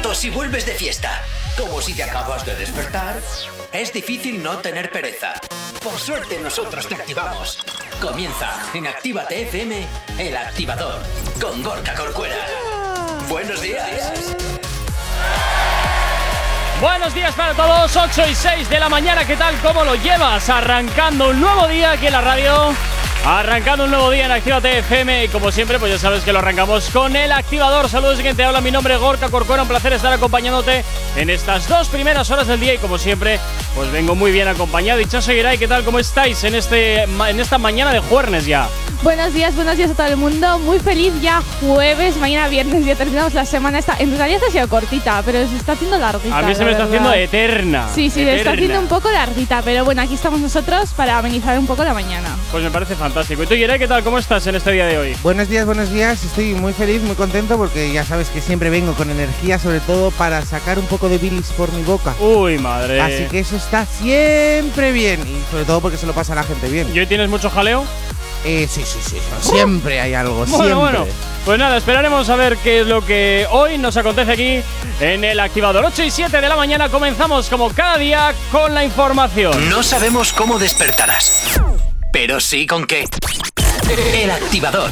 Tanto si vuelves de fiesta como si te acabas de despertar, es difícil no tener pereza. Por suerte nosotros te activamos. Comienza en Actívate FM, el activador, con Gorka Corcuera. Buenos días. Buenos días para todos, 8 y 6 de la mañana, ¿qué tal? ¿Cómo lo llevas? Arrancando un nuevo día aquí en la radio. Arrancando un nuevo día en Actívate FM y como siempre, pues ya sabes que lo arrancamos con el activador. Saludos y quien te habla, mi nombre es Gorka Corcuera, un placer estar acompañándote en estas dos primeras horas del día y como siempre, pues vengo muy bien acompañado. Y Chaso Giray, ¿qué tal? ¿Cómo estáis en, este, en esta mañana de jueves ya? Buenos días, buenos días a todo el mundo. Muy feliz ya jueves, mañana viernes, ya terminamos la semana. Esta, en realidad ha sido cortita, pero se está haciendo larguita. A mí se me está haciendo eterna. Sí, sí, se está haciendo un poco larguita, pero bueno, aquí estamos nosotros para amenizar un poco la mañana. Pues me parece fantástico. ¿Y tú, Yeray, qué tal? ¿Cómo estás en este día de hoy? Buenos días, buenos días. Estoy muy feliz, muy contento porque ya sabes que siempre vengo con energía, sobre todo para sacar un poco de bilis por mi boca. Uy, madre. Así que eso está siempre bien y sobre todo porque se lo pasa a la gente bien. ¿Y hoy tienes mucho jaleo? Eh, sí, sí, sí, siempre hay algo, bueno, siempre. Bueno, pues nada, esperaremos a ver qué es lo que hoy nos acontece aquí en el activador 8 y 7 de la mañana. Comenzamos como cada día con la información. No sabemos cómo despertarás, pero sí con qué. El activador.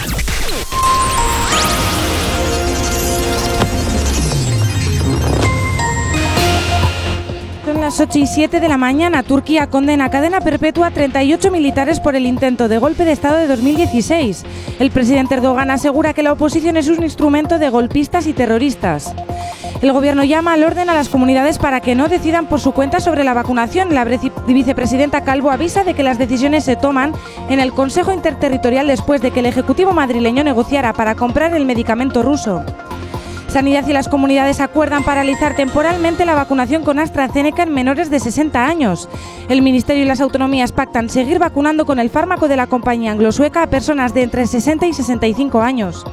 Son las 8 y 7 de la mañana. Turquía condena a cadena perpetua a 38 militares por el intento de golpe de Estado de 2016. El presidente Erdogan asegura que la oposición es un instrumento de golpistas y terroristas. El gobierno llama al orden a las comunidades para que no decidan por su cuenta sobre la vacunación. La vicepresidenta Calvo avisa de que las decisiones se toman en el Consejo Interterritorial después de que el Ejecutivo madrileño negociara para comprar el medicamento ruso. Sanidad y las comunidades acuerdan paralizar temporalmente la vacunación con AstraZeneca en menores de 60 años. El Ministerio y las autonomías pactan seguir vacunando con el fármaco de la compañía anglo-sueca a personas de entre 60 y 65 años.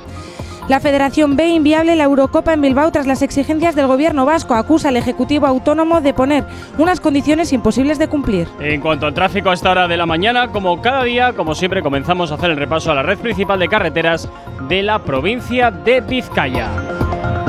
La Federación ve inviable la Eurocopa en Bilbao tras las exigencias del gobierno vasco. Acusa al Ejecutivo Autónomo de poner unas condiciones imposibles de cumplir. En cuanto al tráfico a esta hora de la mañana, como cada día, como siempre, comenzamos a hacer el repaso a la red principal de carreteras de la provincia de Vizcaya.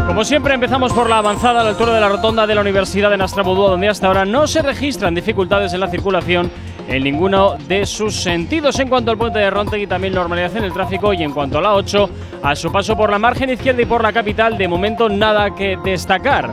Como siempre empezamos por la avanzada a la altura de la rotonda de la Universidad de Nastrabudúa, donde hasta ahora no se registran dificultades en la circulación en ninguno de sus sentidos. En cuanto al puente de Rontegui, también normalidad en el tráfico. Y en cuanto a la 8, a su paso por la margen izquierda y por la capital, de momento nada que destacar.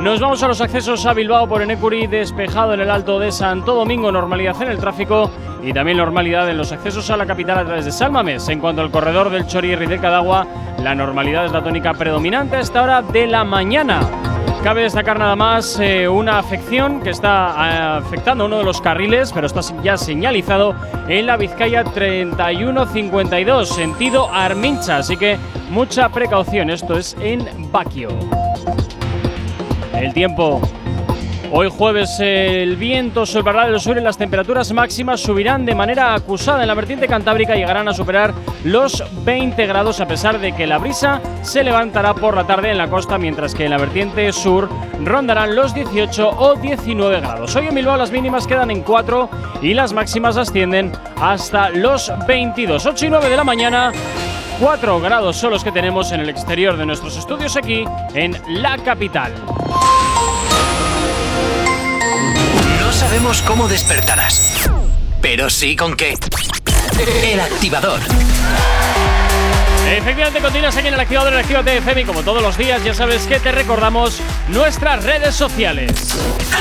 Nos vamos a los accesos a Bilbao por Enecuri, despejado en el Alto de Santo Domingo, normalidad en el tráfico y también normalidad en los accesos a la capital a través de Salmames. En cuanto al corredor del Chorierri del Cadagua, la normalidad es la tónica predominante a esta hora de la mañana. Cabe destacar nada más eh, una afección que está eh, afectando uno de los carriles, pero está ya señalizado en la Vizcaya 3152, sentido Armincha. Así que mucha precaución, esto es en Baquio. El tiempo Hoy jueves el viento soplará del sur y las temperaturas máximas subirán de manera acusada en la vertiente cantábrica y llegarán a superar los 20 grados a pesar de que la brisa se levantará por la tarde en la costa mientras que en la vertiente sur rondarán los 18 o 19 grados. Hoy en Bilbao las mínimas quedan en 4 y las máximas ascienden hasta los 22. 8 y 9 de la mañana 4 grados son los que tenemos en el exterior de nuestros estudios aquí en la capital. Sabemos cómo despertarás, pero sí con qué. El activador. Efectivamente, continúas aquí en el activador Actívate FM y como todos los días ya sabes que te recordamos nuestras redes sociales.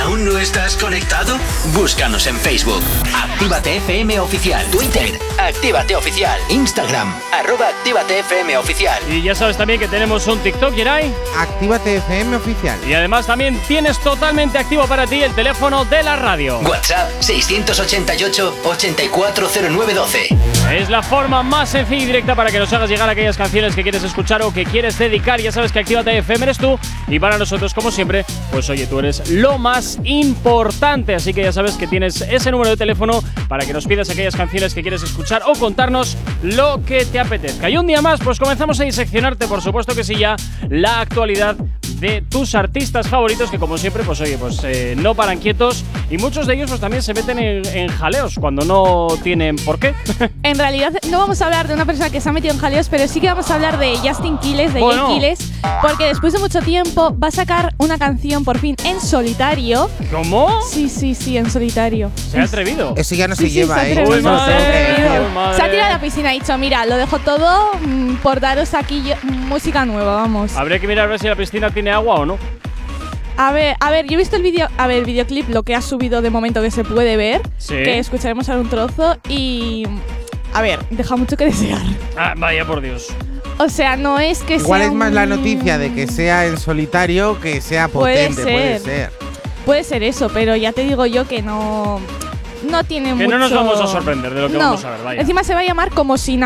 ¿Aún no estás conectado? Búscanos en Facebook. Actívate FM Oficial. Twitter. Actívate Oficial. Instagram. Arroba Actívate FM Oficial. Y ya sabes también que tenemos un TikTok, Yeray. Actívate FM Oficial. Y además también tienes totalmente activo para ti el teléfono de la radio. WhatsApp 688-840912. Es la forma más sencilla y directa para que nos hagas llegar aquellas canciones que quieres escuchar o que quieres dedicar. Ya sabes que Actívate FM eres tú. Y para nosotros, como siempre, pues oye, tú eres lo más importante. Así que ya sabes que tienes ese número de teléfono para que nos pidas aquellas canciones que quieres escuchar o contarnos lo que te apetezca. Y un día más, pues comenzamos a diseccionarte, por supuesto que sí, ya la actualidad de tus artistas favoritos que como siempre pues oye pues eh, no paran quietos y muchos de ellos pues también se meten en, en jaleos cuando no tienen por qué. En realidad no vamos a hablar de una persona que se ha metido en jaleos, pero sí que vamos a hablar de Justin Quiles, de Bueno. Jay Quiles, porque después de mucho tiempo va a sacar una canción por fin en solitario. ¿Cómo? Sí, sí, sí, en solitario. Se ha atrevido. Eso ya no Sí, se sí, lleva, se ha ¿eh? atrevido, Uy, se ha madre, atrevido. uy, madre. Se ha tirado a la piscina y ha dicho, mira, lo dejo todo mm, por daros aquí yo- música nueva, vamos. Habría que mirar a ver si la piscina tiene agua o no. A ver, a ver, yo he visto el vídeo, a ver, el videoclip, lo que ha subido de momento que se puede ver, Sí. que escucharemos ahora un trozo y a ver, deja mucho que desear. Ah, vaya por Dios. O sea, no es que Igual sea es más la un- noticia de que sea en solitario que sea Puede potente, puede ser. ser. Puede ser eso, pero ya te digo yo que no no tiene Que mucho no nos vamos a sorprender de lo que No. vamos a ver, vaya. Encima se va a llamar como si.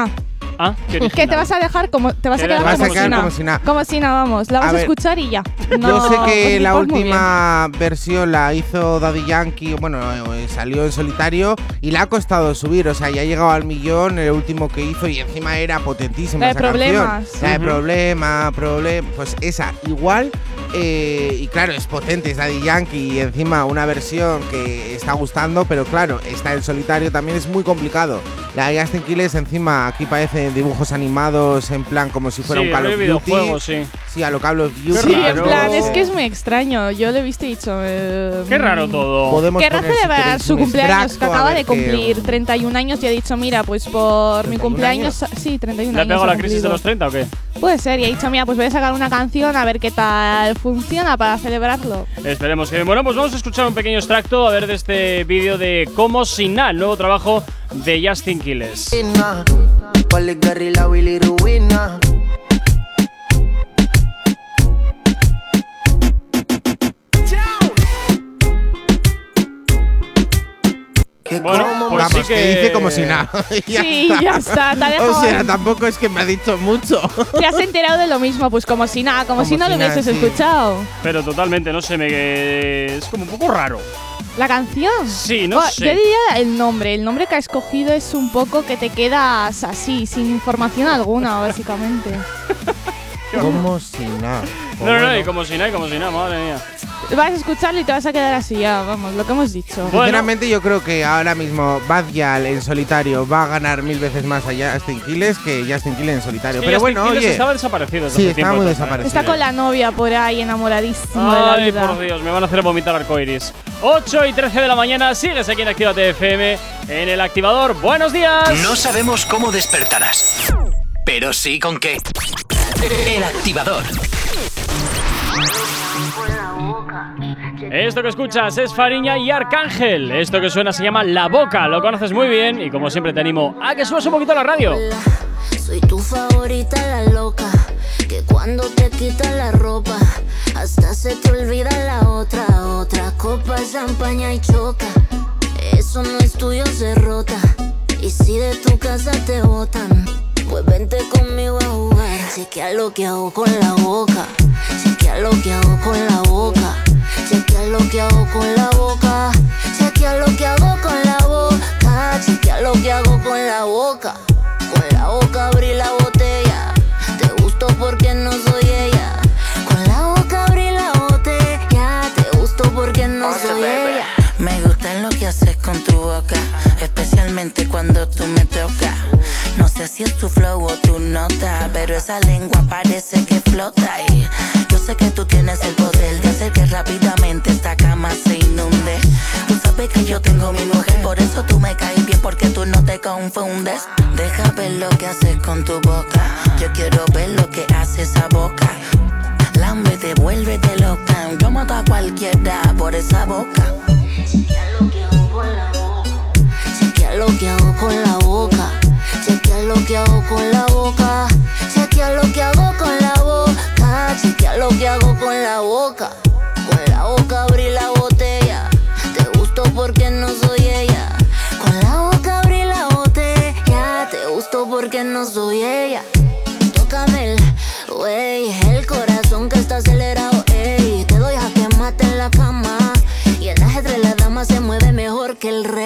Ah, qué Que te vas a dejar como te vas a quedar vas a como, quedar si como si na. Como si na, vamos. La vas A a, escuchar y ya. Yo No, sé que pues, la última versión la hizo Daddy Yankee, bueno, eh, salió en solitario y le ha costado subir, o sea, ya ha llegado al millón el último que hizo y encima era potentísima La de esa canción. Problemas. La de Ujú. problema, problema, pues esa igual eh, y claro, es potente, es Daddy Yankee y encima una versión que está gustando, pero claro, está en solitario también es muy complicado. La de Justin Quiles encima aquí parecen dibujos animados en plan como si fuera sí, un Call of Duty. videojuego, sí. Sí, a lo Call of Duty. Sí, en plan, es que es muy extraño. Yo lo he visto y he dicho. eh, Qué raro mm, todo. Podemos Querrá si celebrar su cumpleaños, que acaba de qué- cumplir 31 años y ha dicho, mira, pues por mi 31 cumpleaños. Sí, 31 ¿Le ha años. pegado ha la crisis de los 30 o qué? Puede ser, y ha dicho, mira, pues voy a sacar una canción a ver qué tal funciona para celebrarlo. Esperemos que. Bueno, pues vamos a escuchar un pequeño extracto a ver de este vídeo de Como Sin Nada, el nuevo trabajo de Justin Quiles. Bueno, como pues Vamos, sí que... que- dice como si nada. Y Sí, ya está, te ha dejado- O sea, tampoco es que me ha dicho mucho. Te has enterado de lo mismo, pues como si nada, como, Como si no si lo hubieses sí. escuchado. Pero totalmente, no sé, me. Es como un poco raro. La canción. Sí, no Oh, sé. Yo diría el nombre. El nombre que ha escogido es un poco que te quedas así, sin información alguna, básicamente. Como si nada. No, no, no, y como si nada, y como si nada, madre mía. Vas a escucharlo y te vas a quedar así, ya, vamos, lo que hemos dicho. Bueno. Sinceramente, yo creo que ahora mismo Bad Gyal en solitario va a ganar mil veces más a Justin Quiles que Justin Quiles en solitario. Sí, Pero Justin bueno, Quiles oye. estaba desaparecido Sí, estaba tiempo muy desaparecido. Está con la novia por ahí enamoradísimo de la Ay, vida. por Dios, me van a hacer vomitar arcoiris. 8 y 13 de la mañana, sigues aquí en Actívate FM, en el activador. ¡Buenos días! No sabemos cómo despertarás, pero sí con qué. El activador. Esto que escuchas es Fariña y Arcángel. Esto que suena se llama La Boca. Lo conoces muy bien y como siempre te animo a que subas un poquito la radio. Soy tu favorita, la loca. Que cuando te quitas la ropa, hasta se te olvida la otra. Otra copa, champaña y choca. Eso no es tuyo, se rota. Y si de tu casa te botan, pues vente conmigo a jugar. Chequea lo que hago con la boca. Chequea lo que hago con la boca. Chequea lo que hago con la boca. Chequea lo que hago con la boca. Chequea lo que hago con la boca. Con la boca abrí la botella. Te gustó porque no soy ella. Con la boca abrí la botella. Te gustó porque no soy ella. Me gusta lo que haces con tu boca, especialmente cuando tú me tocas. Si es tu flow o tu nota, pero esa lengua parece que flota. Yo sé que tú tienes el poder de hacer que rápidamente esta cama se inunde. Tú sabes que yo tengo mi mujer, por eso tú me caes bien, porque tú no te confundes. Deja ver lo que haces con tu boca. Yo quiero ver lo que hace esa boca. Lámbete, vuélvete loca. Yo mato a cualquiera por esa boca. Chequea lo que hago con la boca. Chequea lo que hago con la boca. Lo que hago con la boca. Chequea lo que hago con la boca. Chequea lo que hago con la boca. Con la boca abrí la botella. Te gustó porque no soy ella. Con la boca abrí la botella. Te gustó porque no soy ella. Tócame el wey, el corazón que está acelerado, ey. Te doy a que mate en la cama. Y el ajedrez la dama se mueve mejor que el rey.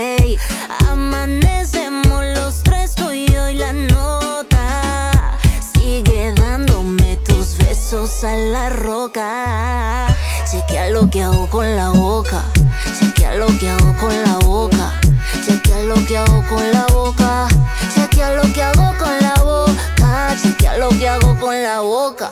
A la roca. Chequea lo que hago con la boca. Chequea lo que hago con la boca. Chequea lo que hago con la boca. Chequea lo que hago con la boca. Chequea lo que hago con la boca.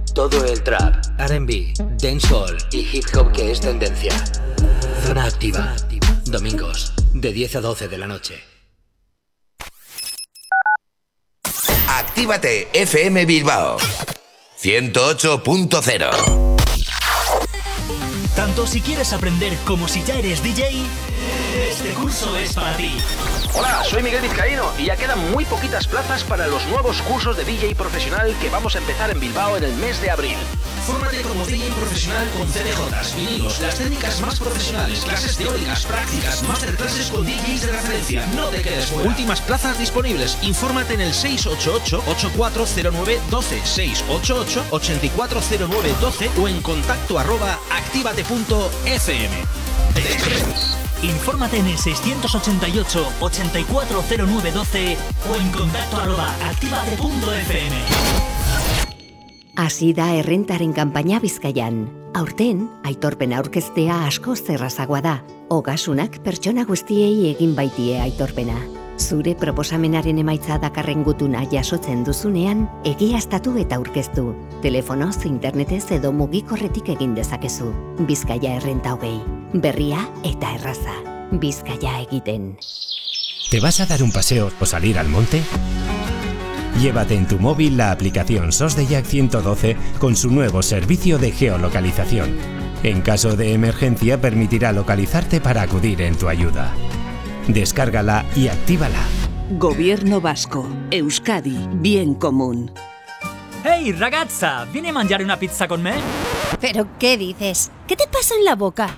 todo el trap, RB, dancehall y hip hop que es tendencia. Zona activa. Domingos, de 10 a 12 de la noche. Actívate FM Bilbao 108.0 Tanto si quieres aprender como si ya eres DJ, este curso es para ti. Hola, soy Miguel Vizcaíno y ya quedan muy poquitas plazas para los nuevos cursos de DJ profesional que vamos a empezar en Bilbao en el mes de abril. Fórmate como DJ profesional con CDJs, vinilos, las técnicas más profesionales, clases teóricas, prácticas, masterclasses con DJs de referencia. No te quedes fuera. Últimas plazas disponibles. Infórmate en el 688-8409-12, 688-8409-12 o en contacto arroba activate.fm. Infórmate en el 688-840912 o en contacto arroba activate.fm. Hasi da errentaren kanpaina Bizkaian. Aurten, aitorpena aurkeztea asko zerrazagoa da. Ogasunak pertsona guztiei egin baitie aitorpena. Zure proposamenaren emaitza dakarren gutuna jasotzen duzunean, egiaztatu eta aurkeztu. Telefonoz, internetez edo mugikorretik egin dezakezu. Bizkaia errenta hogei. Berria eta erraza. Bizkaia egiten. ¿Te vas a dar un paseo o salir al monte? Llévate en tu móvil la aplicación SOS de Jack 112 con su nuevo servicio de geolocalización. En caso de emergencia permitirá localizarte para acudir en tu ayuda. Descárgala y actívala. Gobierno vasco. Euskadi. Bien común. ¡Hey, ragazza! ¿Viene a mangiare una pizza con me? ¿Pero qué dices? ¿Qué te pasa en la boca?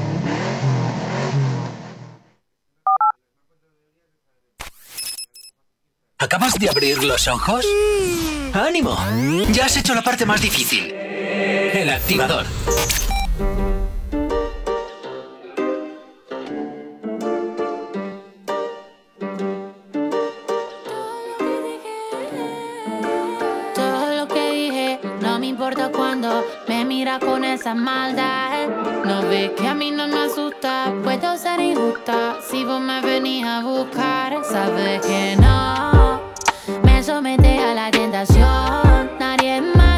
¿Acabas de abrir los ojos? ¡Ánimo! Ya has hecho la parte más difícil. El activador. Todo lo que dije no me importa cuando me mira con esa maldad. No ves que a mí no me asusta, puedo ser injusta. Si vos me venís a buscar, sabes que no somete a la tentación. Nadie más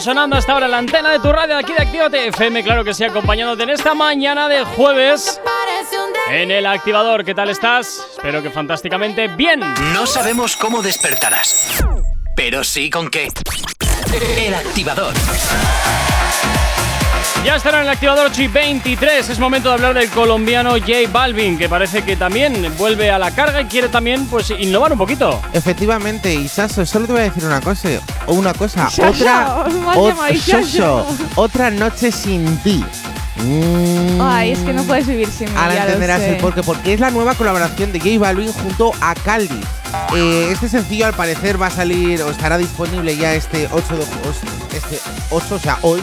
sonando hasta ahora la antena de tu radio aquí de Actívate FM. Claro que sí, acompañándote en esta mañana de jueves en el activador. ¿Qué tal estás? Espero que fantásticamente bien. No sabemos cómo despertarás, pero sí con qué. El activador. Ya estará en el activador 8 y 23. Es momento de hablar del colombiano J Balvin, que parece que también vuelve a la carga y quiere también pues innovar un poquito. Efectivamente, Isaso, solo te voy a decir una cosa. O una cosa. Otra. ot- otra noche sin ti. Mm. Ay, es que no puedes vivir sin mí. Ahora entenderás sé. el porqué, porque es la nueva colaboración de J Balvin junto a Caldi. Eh, este sencillo al parecer va a salir o estará disponible ya este 8 de este 8, o sea, hoy.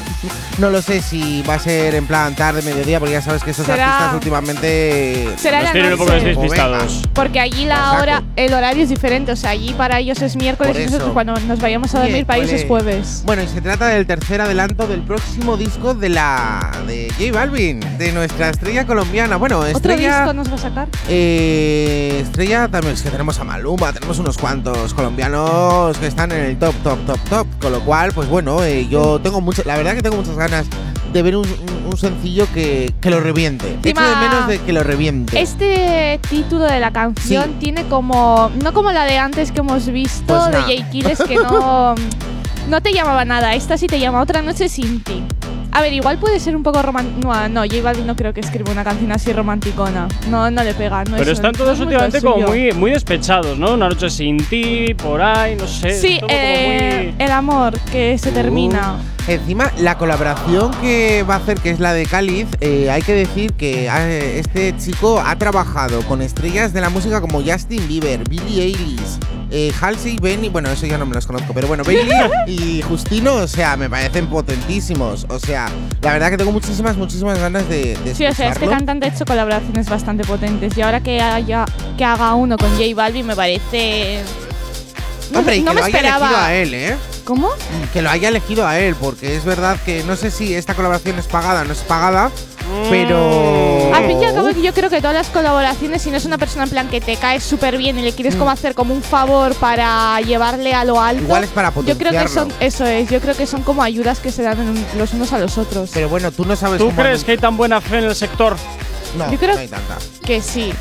No lo sé si va a ser en plan tarde, mediodía, porque ya sabes que estos Será- artistas últimamente Será Nos la tienen un poco despistados. Porque allí la Exacto. hora, el horario es diferente. O sea, allí para ellos es miércoles y nosotros cuando nos vayamos a dormir para ellos es jueves. Bueno, y se trata del tercer adelanto del próximo disco de la de J Balvin, de nuestra estrella colombiana. Bueno, ¿Otro estrella disco nos va a sacar? Eh, estrella también es que tenemos a Maluma, tenemos unos cuantos colombianos que están en el top, top, top, top. Con lo cual, pues bueno, eh, yo tengo mucho, la verdad que tengo muchas ganas de ver un, sencillo que, que lo reviente. Echo de menos de que lo reviente. Este título de la canción tiene como. No como la de antes que hemos visto Pues de nah. Jay Kiles, que no. no te llamaba nada. Esta sí te llama Otra Noche sin ti. A ver, igual puede ser un poco romántico. No, no, J Balvin no creo que escriba una canción así romanticona. No, no le pega. No Pero es- están no todos últimamente como muy, muy despechados, ¿no? Una noche sin ti, por ahí, no sé. Sí, eh, muy- el amor que se termina. Uh, encima, la colaboración que va a hacer, que es la de Cáliz, eh, hay que decir que eh, este chico ha trabajado con estrellas de la música como Justin Bieber, Billie Eilish, eh, Halsey, Benny, bueno, eso ya no me los conozco, pero bueno, Bailey y Justino, o sea, me parecen potentísimos. O sea, la verdad que tengo muchísimas, muchísimas ganas de, de Sí, o sea, este cantante ha hecho colaboraciones bastante potentes. Y ahora que haya que haga uno con J Balvin me parece. No, Hombre, y no que me lo haya esperaba. elegido a él, ¿eh? ¿Cómo? Que lo haya elegido a él, porque es verdad que no sé si esta colaboración es pagada o no es pagada, pero. Al fin y al cabo, yo creo que todas las colaboraciones, si no es una persona en plan que te cae súper bien y le quieres como hacer como un favor para llevarle a lo alto. Mm. Igual es para Yo creo que son, eso es, yo creo que son como ayudas que se dan en- los unos a los otros. Pero bueno, tú no sabes ¿Tú cómo. crees que hay tan buena fe en el sector? No, Yo creo- no hay tanta. Que sí.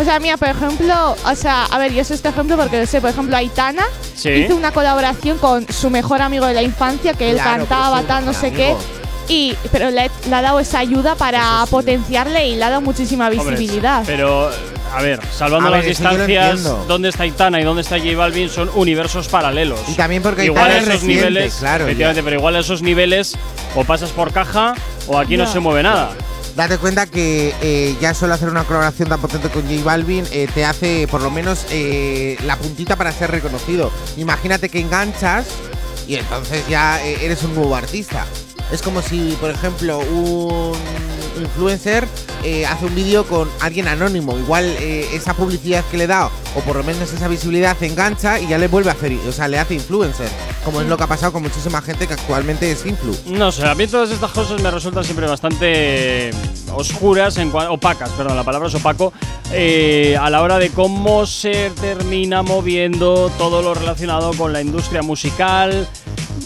O sea, mira, por ejemplo, o sea, a ver, yo sé este ejemplo porque lo sé, por ejemplo, Aitana Sí. hizo una colaboración con su mejor amigo de la infancia, que él Claro, cantaba, tal, no sé qué. Y, pero le, le ha dado esa ayuda para potenciarle y le ha dado muchísima Hombre, visibilidad. pero, a ver, salvando A las ver, distancias, dónde está Itana y dónde está J Balvin son universos paralelos. Y también porque igual Aitana a es esos reciente, niveles, claro, efectivamente, ya. pero igual a esos niveles o pasas por caja o aquí no se mueve nada. Date cuenta que eh, ya solo hacer una colaboración tan potente con J Balvin eh, te hace por lo menos eh, la puntita para ser reconocido. Imagínate que enganchas y entonces ya eh, eres un nuevo artista. Es como si, por ejemplo, un influencer eh, hace un vídeo con alguien anónimo. Igual eh, esa publicidad que le da, o por lo menos esa visibilidad, engancha y ya le vuelve a hacer, o sea, le hace influencer. Como es lo que ha pasado con muchísima gente que actualmente es influ. No sé, a mí todas estas cosas me resultan siempre bastante oscuras, en opacas, perdón, la palabra es opaco, eh, a la hora de cómo se termina moviendo todo lo relacionado con la industria musical.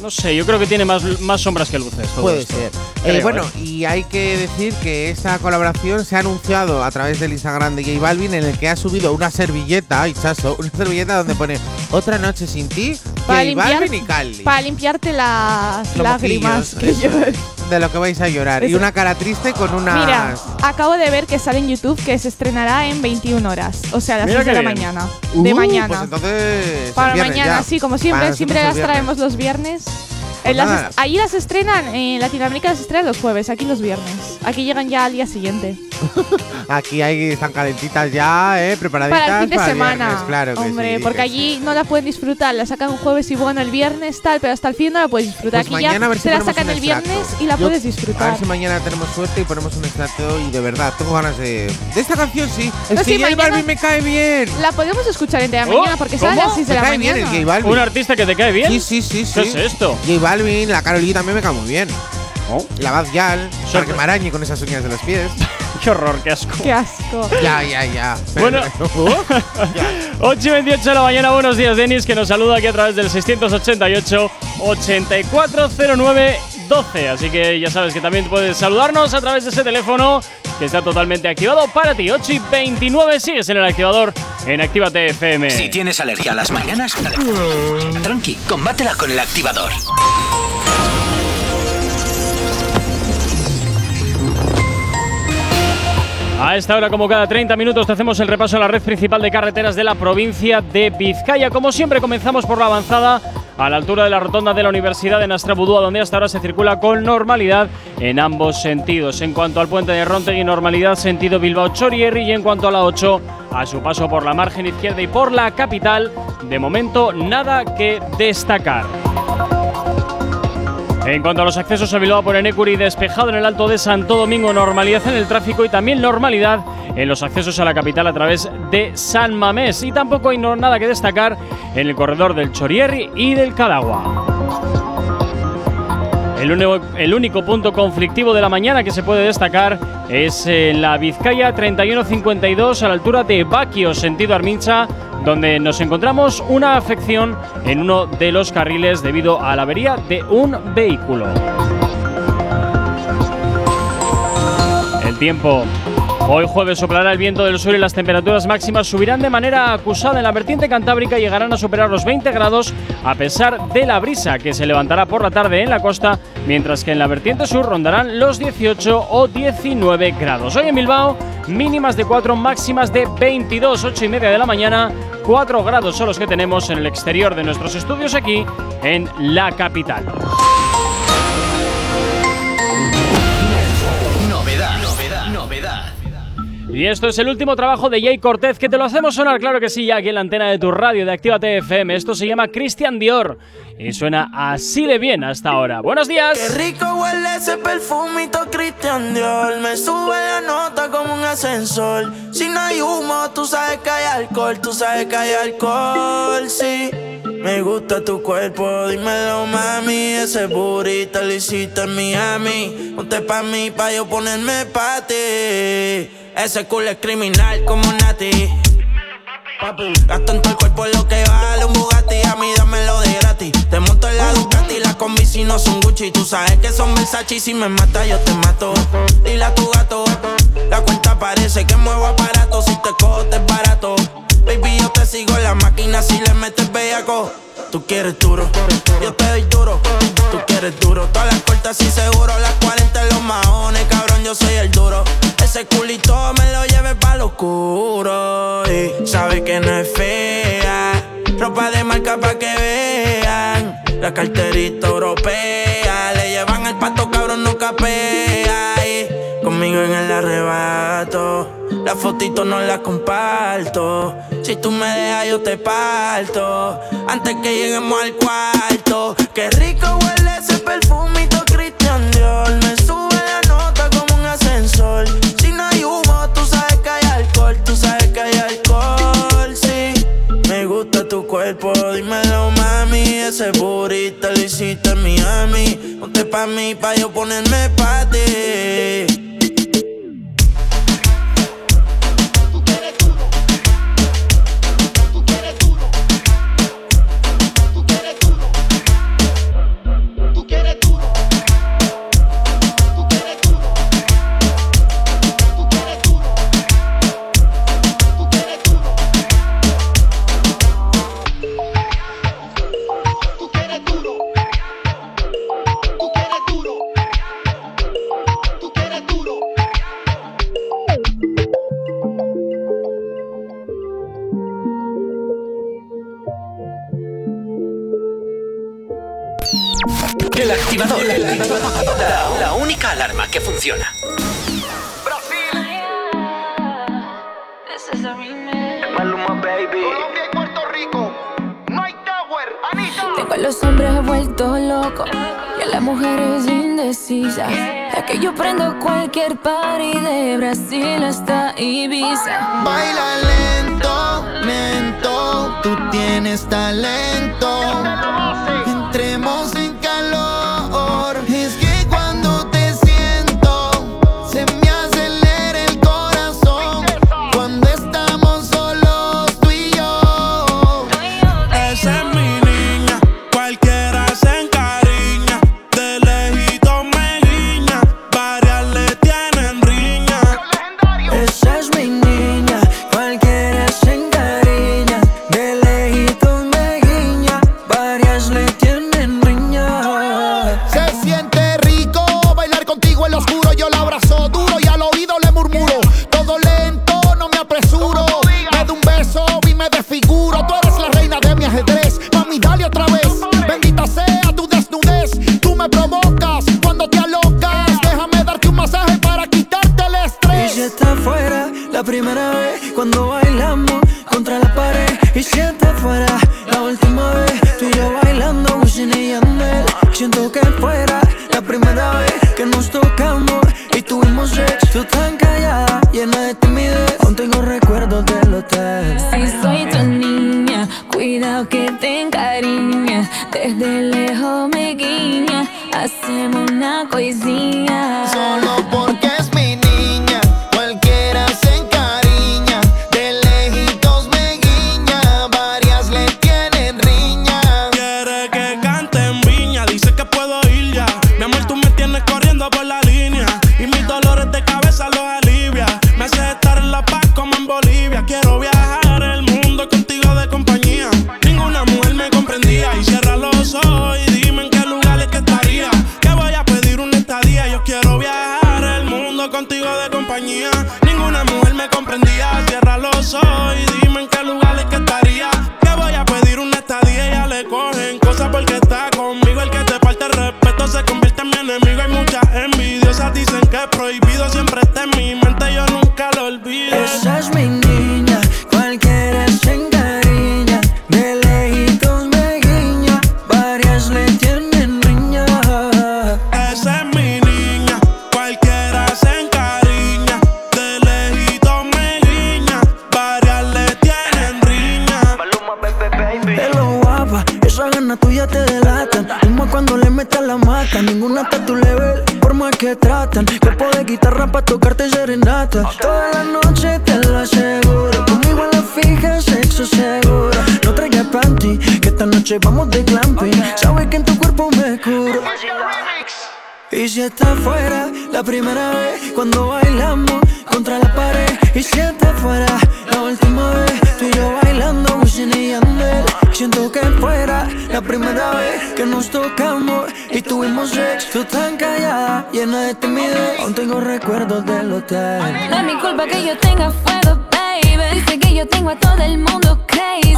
No sé, yo creo que tiene más, más sombras que luces. todo Puede esto. ser. Creo, Eh, bueno, ¿eh? y hay que decir que esta colaboración se ha anunciado a través del Instagram de J Balvin en el que ha subido una servilleta, Chaso, una servilleta donde pone Otra noche sin ti, Para J limpiar- Balvin y Cali. Para limpiarte las Los lágrimas que. De lo que vais a llorar. Y una cara triste con una. Mira, acabo de ver que sale en YouTube que se estrenará en 21 horas, o sea, a las Mira 6 de la bien. mañana. Uh, de mañana. Pues entonces. Para viernes mañana, ya. sí, como siempre, siempre las viernes. traemos los viernes. En las ahí las estrenan, en Latinoamérica las estrenan los jueves, aquí los viernes. Aquí llegan ya al día siguiente. Aquí hay, están calentitas ya, ¿eh? Preparaditas Para el fin de semana. viernes, claro que Hombre, sí, porque que allí no la pueden disfrutar. La sacan un jueves y bueno, el viernes tal, pero hasta el fin no la puedes disfrutar. Pues aquí ya mañana a ver si te la sacan el viernes y la Yo- puedes A disfrutar. ver si mañana tenemos suerte y ponemos un extracto y de verdad tengo ganas de. De esta canción sí. Es No, que sí, Balvin me cae bien. La podemos escuchar entera Oh, mañana porque sale a las 6 de la cae bien mañana. el. ¿Un artista que te cae bien? Sí, sí, sí, sí. ¿Qué es esto? J Balvin, la Karol G también me cae muy bien. Oh. La Bad Yal, que me arañe con esas uñas de los pies. Qué horror, qué asco. Qué asco. Ya, ya, ya. Bueno, 8 y 28 de la mañana, buenos días, Denis, que nos saluda aquí a través del 688-8409-12. Así que ya sabes que también puedes saludarnos a través de ese teléfono que está totalmente activado para ti. 8 y 29, sigues en el activador en Actívate FM. Si tienes alergia a las mañanas, tranqui, combátela con el activador. A esta hora, como cada 30 minutos, te hacemos el repaso a la red principal de carreteras de la provincia de Vizcaya. Como siempre, comenzamos por la avanzada a la altura de la rotonda de la Universidad de Nastrabudúa, donde hasta ahora se circula con normalidad en ambos sentidos. En cuanto al puente de Rontegui, normalidad sentido Bilbao-Chorierri y en cuanto a la 8, a su paso por la margen izquierda y por la capital, de momento nada que destacar. En cuanto a los accesos a Bilbao por Enecuri, despejado en el Alto de Santo Domingo, normalidad en el tráfico y también normalidad en los accesos a la capital a través de San Mamés. Y tampoco hay nada que destacar en el corredor del Chorierri y del Cadagua. El único, el único punto conflictivo de la mañana que se puede destacar es en la Vizcaya 3152 a la altura de Baquio, sentido Armincha, donde nos encontramos una afección en uno de los carriles debido a la avería de un vehículo. El tiempo. Hoy jueves soplará el viento del sur y las temperaturas máximas subirán de manera acusada en la vertiente cantábrica y llegarán a superar los 20 grados a pesar de la brisa que se levantará por la tarde en la costa, mientras que en la vertiente sur rondarán los 18 o 19 grados. Hoy en Bilbao, mínimas de 4, máximas de 22, 8 y media de la mañana, 4 grados son los que tenemos en el exterior de nuestros estudios aquí en la capital. Y esto es el último trabajo de Jay Cortez, que te lo hacemos sonar, claro que sí, aquí en la antena de tu radio de Actívate FM. Esto se llama Christian Dior y suena así de bien hasta ahora. ¡Buenos días! Qué rico huele ese perfumito Christian Dior. Me sube la nota como un ascensor. Si no hay humo, tú sabes que hay alcohol. Tú sabes que hay alcohol, sí. Me gusta tu cuerpo, dímelo mami. Ese burrito lo hiciste en Miami. Ponte pa' mí, pa' yo ponerme pa' ti. Ese culo es criminal como Nati. Gasto en todo el cuerpo lo que vale un Bugatti A mí dámelo de gratis. Te monto en la Ducati Las combi si no son Gucci. Tú sabes que son Versace y Si me mata yo te mato. Dile a tu gato La cuenta parece que muevo aparato Si te cojo te es barato. Baby yo te sigo en la máquina Si le metes bellaco. Tú quieres duro Yo te doy duro Tú quieres duro. Todas las puertas y seguro oscuro Y sabe que no es fea. Ropa de marca pa' que vean. La carterita europea Le llevan el pato cabrón no capea. Y Conmigo en el arrebato La fotito no la comparto. Si tú me dejas yo te parto. Antes que lleguemos al cuarto Qué rico huele ese perfumito Ese burrito lo hiciste en Miami. Ponte pa' mí, pa' yo ponerme pa' ti El activador. La, la única alarma que funciona. Maluma, baby. Tengo a los hombres vueltos locos y a las mujeres indecisas. Es que yo prendo cualquier party de Brasil hasta Ibiza. Baila lento, lento, tú tienes talento. De timidez. Aún tengo recuerdos del hotel. No es mi culpa que yo tenga fuego, baby. Dice que yo tengo a todo el mundo crazy.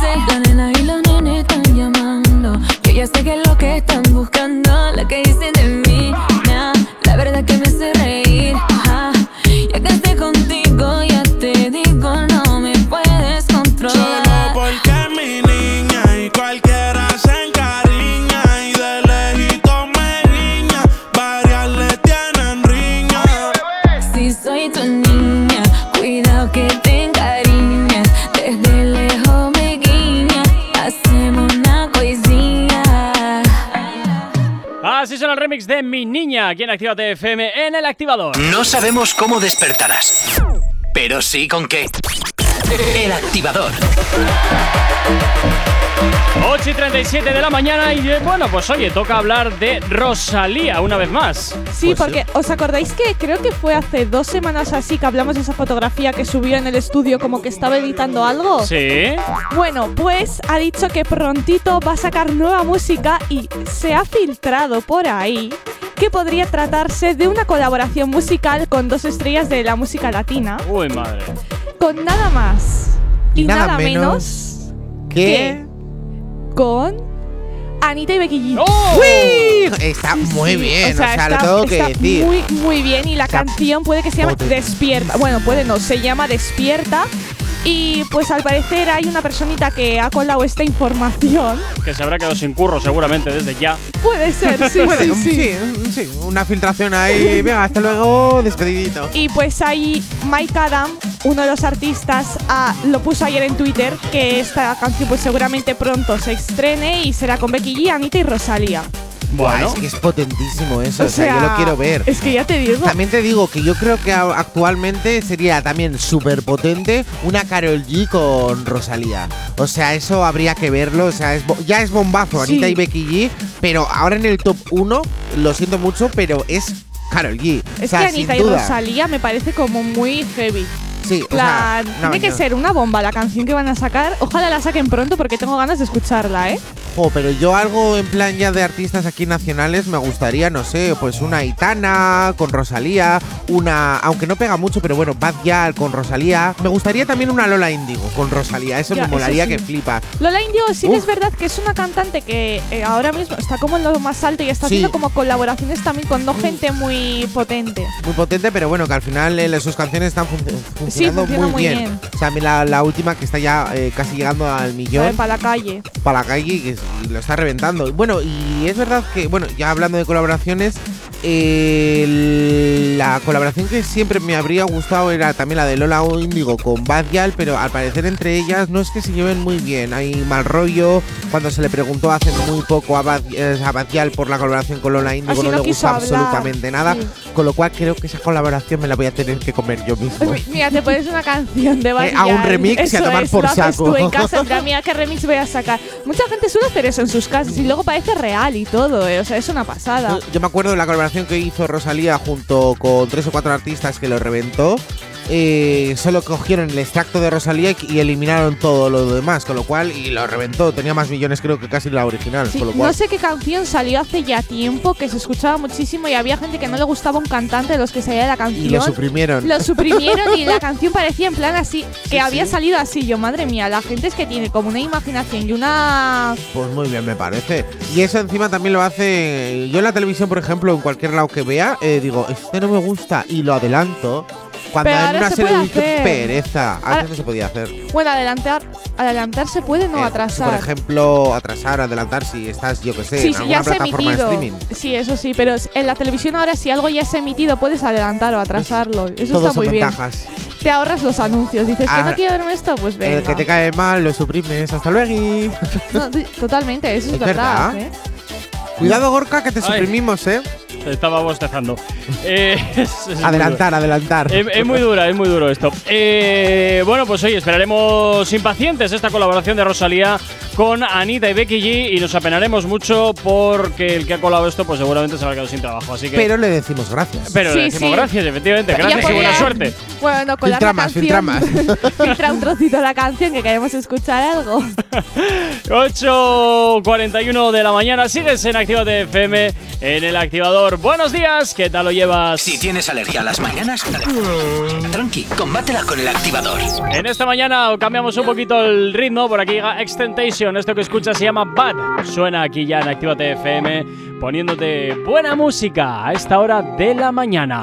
En Actívate FM en el activador. No sabemos cómo despertarás, pero sí con qué. El activador. 8 y 37 de la mañana y eh, bueno, pues oye, toca hablar de Rosalía una vez más. Sí, porque ¿os acordáis que creo que fue hace dos semanas así que hablamos de esa fotografía que subió en el estudio como que estaba editando algo? Sí. Bueno, pues ha dicho que prontito va a sacar nueva música y se ha filtrado por ahí que podría tratarse de una colaboración musical con dos estrellas de la música latina, Uy, madre. con nada más y, Y nada, nada menos ¿Qué? con Anita y Becky G. ¡Uy! Está muy bien, o sea, lo está- tengo que está decir. Muy, muy bien. Y la canción puede que se llame. Despierta. Bueno, puede no, se llama Despierta. Y pues al parecer hay una personita que ha colado esta información. Que se habrá quedado sin curro seguramente desde ya. Puede ser, sí, Puede, sí, sí. sí, sí, una filtración ahí. Venga, hasta luego, despedidito. Y pues ahí Mike Adam, uno de los artistas, ah, lo puso ayer en Twitter que esta canción pues seguramente pronto se estrene y será con Becky G, Anita y Rosalía. Buah, es que es potentísimo eso, O o sea, yo sea, lo quiero ver. Es que ya te digo. También te digo que yo creo que actualmente sería también súper potente una Carol G con Rosalía. O sea, eso habría que verlo. O sea, es ya es bombazo Sí. Anita y Becky G, pero ahora en el top 1, lo siento mucho, pero es Carol G. Es o sea, que Anita y. Rosalía me parece como muy heavy. Sí, o plan, sea, no, tiene que ser una bomba la canción que van a sacar. Ojalá la saquen pronto porque tengo ganas de escucharla, ¿eh? Pero yo algo en plan ya de artistas aquí nacionales me gustaría, no sé, pues una Itana con Rosalía, una, aunque no pega mucho, pero bueno, Bad Gyal con Rosalía. Me gustaría también una Lola Índigo con Rosalía, eso Ya, me eso molaría sí. que flipa. Lola Indio sí que es verdad que es una cantante que eh, ahora mismo está como en lo más alto y está Sí. haciendo como colaboraciones también con dos gente muy potente. Muy potente, pero bueno, que al final eh, sus canciones están func- funcionando funciona muy, muy bien. bien. O sea, a mí la, la última que está ya eh, casi llegando al millón. Para la calle. para la calle que s- y lo está reventando. Bueno, y es verdad que, bueno, ya hablando de colaboraciones, eh, la colaboración que siempre me habría gustado era también la de Lola Índigo con Bad Gyal, pero al parecer entre ellas no es que se lleven muy bien. Hay mal rollo. Cuando se le preguntó hace muy poco a Bad, eh, a Bad Gyal por la colaboración con Lola Índigo, Así no, no le gustó absolutamente nada. Sí. Con lo cual creo que esa colaboración me la voy a tener que comer yo mismo. Mira, te pones una canción de Bad Eh, a un remix y a Eso tomar es, por lo haces saco. tú en casa, mira qué remix voy a sacar. Mucha gente suele hacer eso en sus casas y luego parece real y todo, eh, o sea, es una pasada. Yo, yo me acuerdo de la colaboración que hizo Rosalía junto con tres o cuatro artistas que lo reventó. Eh, solo cogieron el extracto de Rosalía y, eliminaron todo lo demás, con lo cual, y lo reventó. Tenía más millones, creo que casi la original. Sí, con lo cual, no sé qué canción salió hace ya tiempo que se escuchaba muchísimo y había gente que no le gustaba un cantante de los que salía de la canción. y lo suprimieron. Lo suprimieron y la canción parecía en plan así, que Sí, había sí. salido así. Yo, madre mía, la gente es que tiene como una imaginación y una. Pues muy bien, me parece. Y eso encima también lo hace. Yo en la televisión, por ejemplo, en cualquier lado que vea, eh, digo, este no me gusta y lo adelanto. Cuando Pero en ahora una se serie puede hacer. pereza. Antes Ahora- no se podía hacer. Bueno, adelantar, adelantar se puede, no Eh, atrasar. Por ejemplo, atrasar, adelantar si estás, yo que sé, Sí, en sí, alguna ya se ha plataforma de streaming. Sí, eso sí, pero en la televisión ahora si algo ya se ha emitido puedes adelantar o atrasarlo. Eso Todos está son muy bien. ventajas. Te ahorras los anuncios. Dices que Ah, no quiero verme esto, pues venga. El que te cae mal lo suprimes. Hasta luego. No, totalmente, eso es, Es verdad. verdad. ¿eh? Cuidado, Gorka, que te Ay. suprimimos, ¿eh? Estaba bostezando. Eh, es- es muy Adelantar, adelantar. Es, es muy dura, es muy duro esto. Eh, bueno, pues hoy esperaremos impacientes esta colaboración de Rosalía con Anita y Becky G y nos apenaremos mucho porque el que ha colado esto pues seguramente se habrá quedado sin trabajo. Así que, Pero le decimos gracias. pero le Sí, decimos sí. gracias, efectivamente. Gracias y buena suerte. Bueno, con Filtra la más, canción. filtra más. filtra un trocito de la canción que queremos escuchar algo. 8.41 de la mañana, sigues en Actívate FM en el activador. Buenos días, ¿qué tal lo llevas? Si tienes alergia a las mañanas, tranqui, combátela con el activador. En esta mañana cambiamos un poquito el ritmo. Por aquí llega Extentation. Esto que escuchas se llama Bad. Suena aquí ya en Actívate FM, poniéndote buena música a esta hora de la mañana.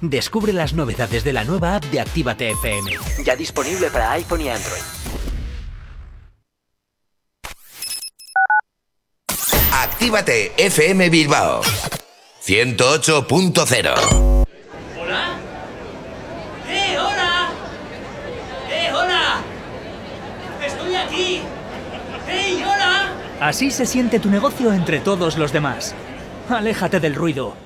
Descubre las novedades de la nueva app de Actívate FM. Ya disponible para iPhone y Android. Actívate FM Bilbao 108.0 ¿Hola? ¡Eh, hola! ¡Eh, hola! ¡Estoy aquí! ¡Hey, hola! Así se siente tu negocio entre todos los demás. Aléjate del ruido.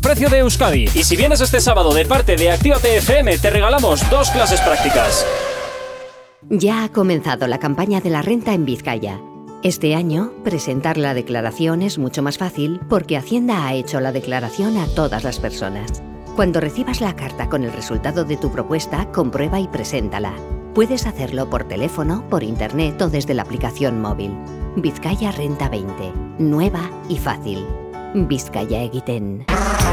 precio de Euskadi. Y si vienes este sábado de parte de Actívate FM, te regalamos dos clases prácticas. Ya ha comenzado la campaña de la renta en Vizcaya. Este año, presentar la declaración es mucho más fácil porque Hacienda ha hecho la declaración a todas las personas. Cuando recibas la carta con el resultado de tu propuesta, comprueba y preséntala. Puedes hacerlo por teléfono, por internet o desde la aplicación móvil. Vizcaya Renta 20. Nueva y fácil. Vizcaya Egiten.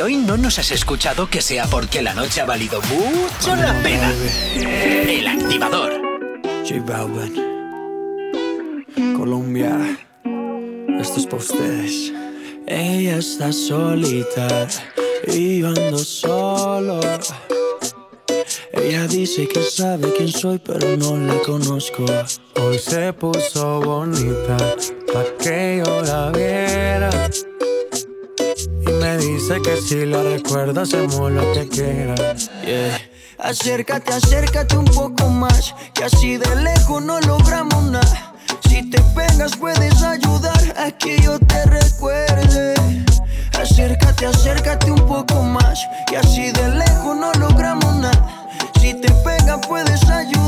Hoy no nos has escuchado, que sea porque la noche ha valido mucho la pena. El activador. J Balvin. Colombia. Esto es para ustedes. Ella está solita y yo ando solo. Ella dice que sabe quién soy, pero no la conozco. Hoy se puso bonita pa' que yo la viera. Me dice que si la recuerda hacemos lo que quieras. Yeah. Acércate, acércate un poco más, que así de lejos no logramos nada. Si te pegas puedes ayudar a que yo te recuerde. Acércate, acércate un poco más, y así de lejos no logramos nada. Si te pegas puedes ayudar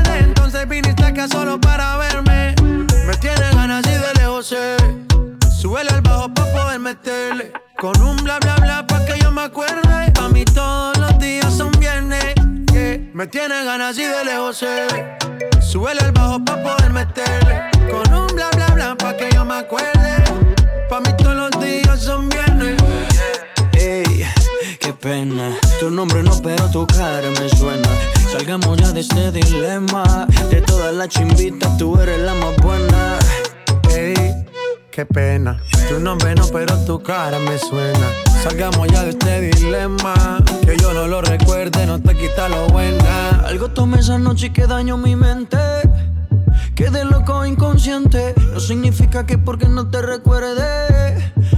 Entonces viniste acá solo para verme. Me tiene ganas y de lejos sé. Súbele al bajo pa' poder meterle. Con un bla bla bla pa' que yo me acuerde. A mí todos los días son viernes. yeah. Me tiene ganas y de lejos sé. Súbele al bajo pa' poder meterle. Con un bla bla bla pa' que yo me acuerde. Pa' mí todos los días son viernes. Ey, qué pena. Tu nombre no, pero tu cara me suena. Salgamos ya de este dilema. De todas las chimbitas, tú eres la más buena. Ey, qué pena. Tu nombre no, pero tu cara me suena. Salgamos ya de este dilema. Que yo no lo recuerde, no te quita lo buena. Algo tomé esa noche y que daño mi mente. Quedé loco inconsciente. No significa que porque no te recuerde.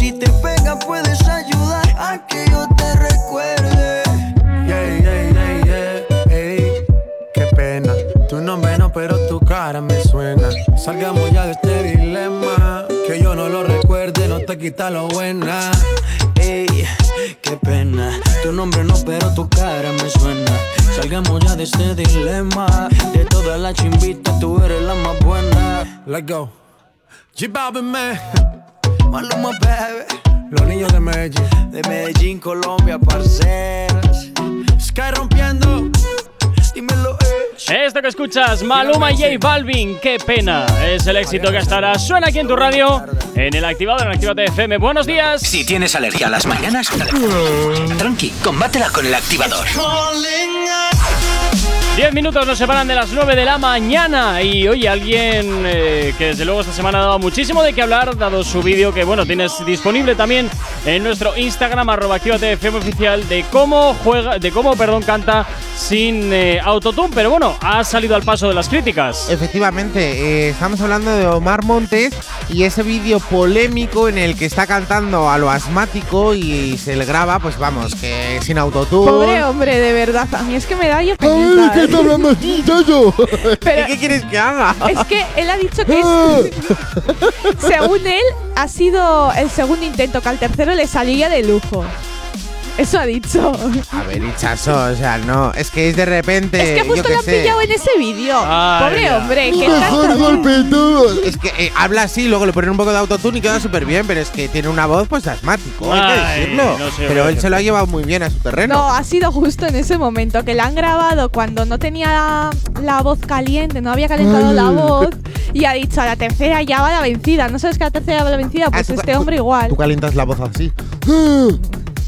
Si te pegas puedes ayudar a que yo te recuerde. Yeah, yeah, yeah, yeah, ey, qué pena. Tu nombre no, pero tu cara me suena. Salgamos ya de este dilema. Que yo no lo recuerde, no te quita lo buena. Ey, qué pena. Tu nombre no, pero tu cara me suena. Salgamos ya de este dilema. De todas las chimbitas, tú eres la más buena. Let's go. J Balvin, man. Maluma, baby. Los niños de Medellín. De Medellín, Colombia, parceras. Sky rompiendo. Dímelo, eh. Esto que escuchas, Maluma y J Balvin, qué pena. Es el éxito que ahora suena aquí en tu radio, en el activador en Actívate FM. Buenos días. Si tienes alergia a las mañanas, tranqui, combátela con el activador. 10 minutos nos separan de las 9 de la mañana y oye, alguien eh, que desde luego esta semana ha dado muchísimo de qué hablar, dado su vídeo que bueno, tienes disponible también en nuestro Instagram arroba oficial de cómo juega, de cómo, perdón, canta sin eh, autotune, pero bueno, ha salido al paso de las críticas. Efectivamente, eh, estamos hablando de Omar Montes y ese vídeo polémico en el que está cantando a lo asmático y se le graba, pues vamos, que sin autotune. Pobre hombre, de verdad. A mí es que me da yo ¿eh? hablando así, yo? Pero- ¿Qué quieres que haga? Es que él ha dicho que es- según él ha sido el segundo intento, que al tercero le salía de lujo. Eso ha dicho. A ver, Hichazo, o sea, no, es que es de repente. es que justo yo lo han sé. pillado en ese vídeo. Pobre ya. hombre, que Mejor golpe todos. Es que eh, habla así, luego le ponen un poco de autotune y queda súper bien, pero es que tiene una voz pues asmático, hay que decirlo. no sé, pero él se lo ha llevado muy bien a su terreno. No, ha sido justo en ese momento que la han grabado cuando no tenía la voz caliente, no había calentado Ay, la voz y ha dicho a la tercera ya va la vencida. ¿No sabes que la tercera ya va la vencida? Pues Ah, este hombre igual. Tú calientas la voz así.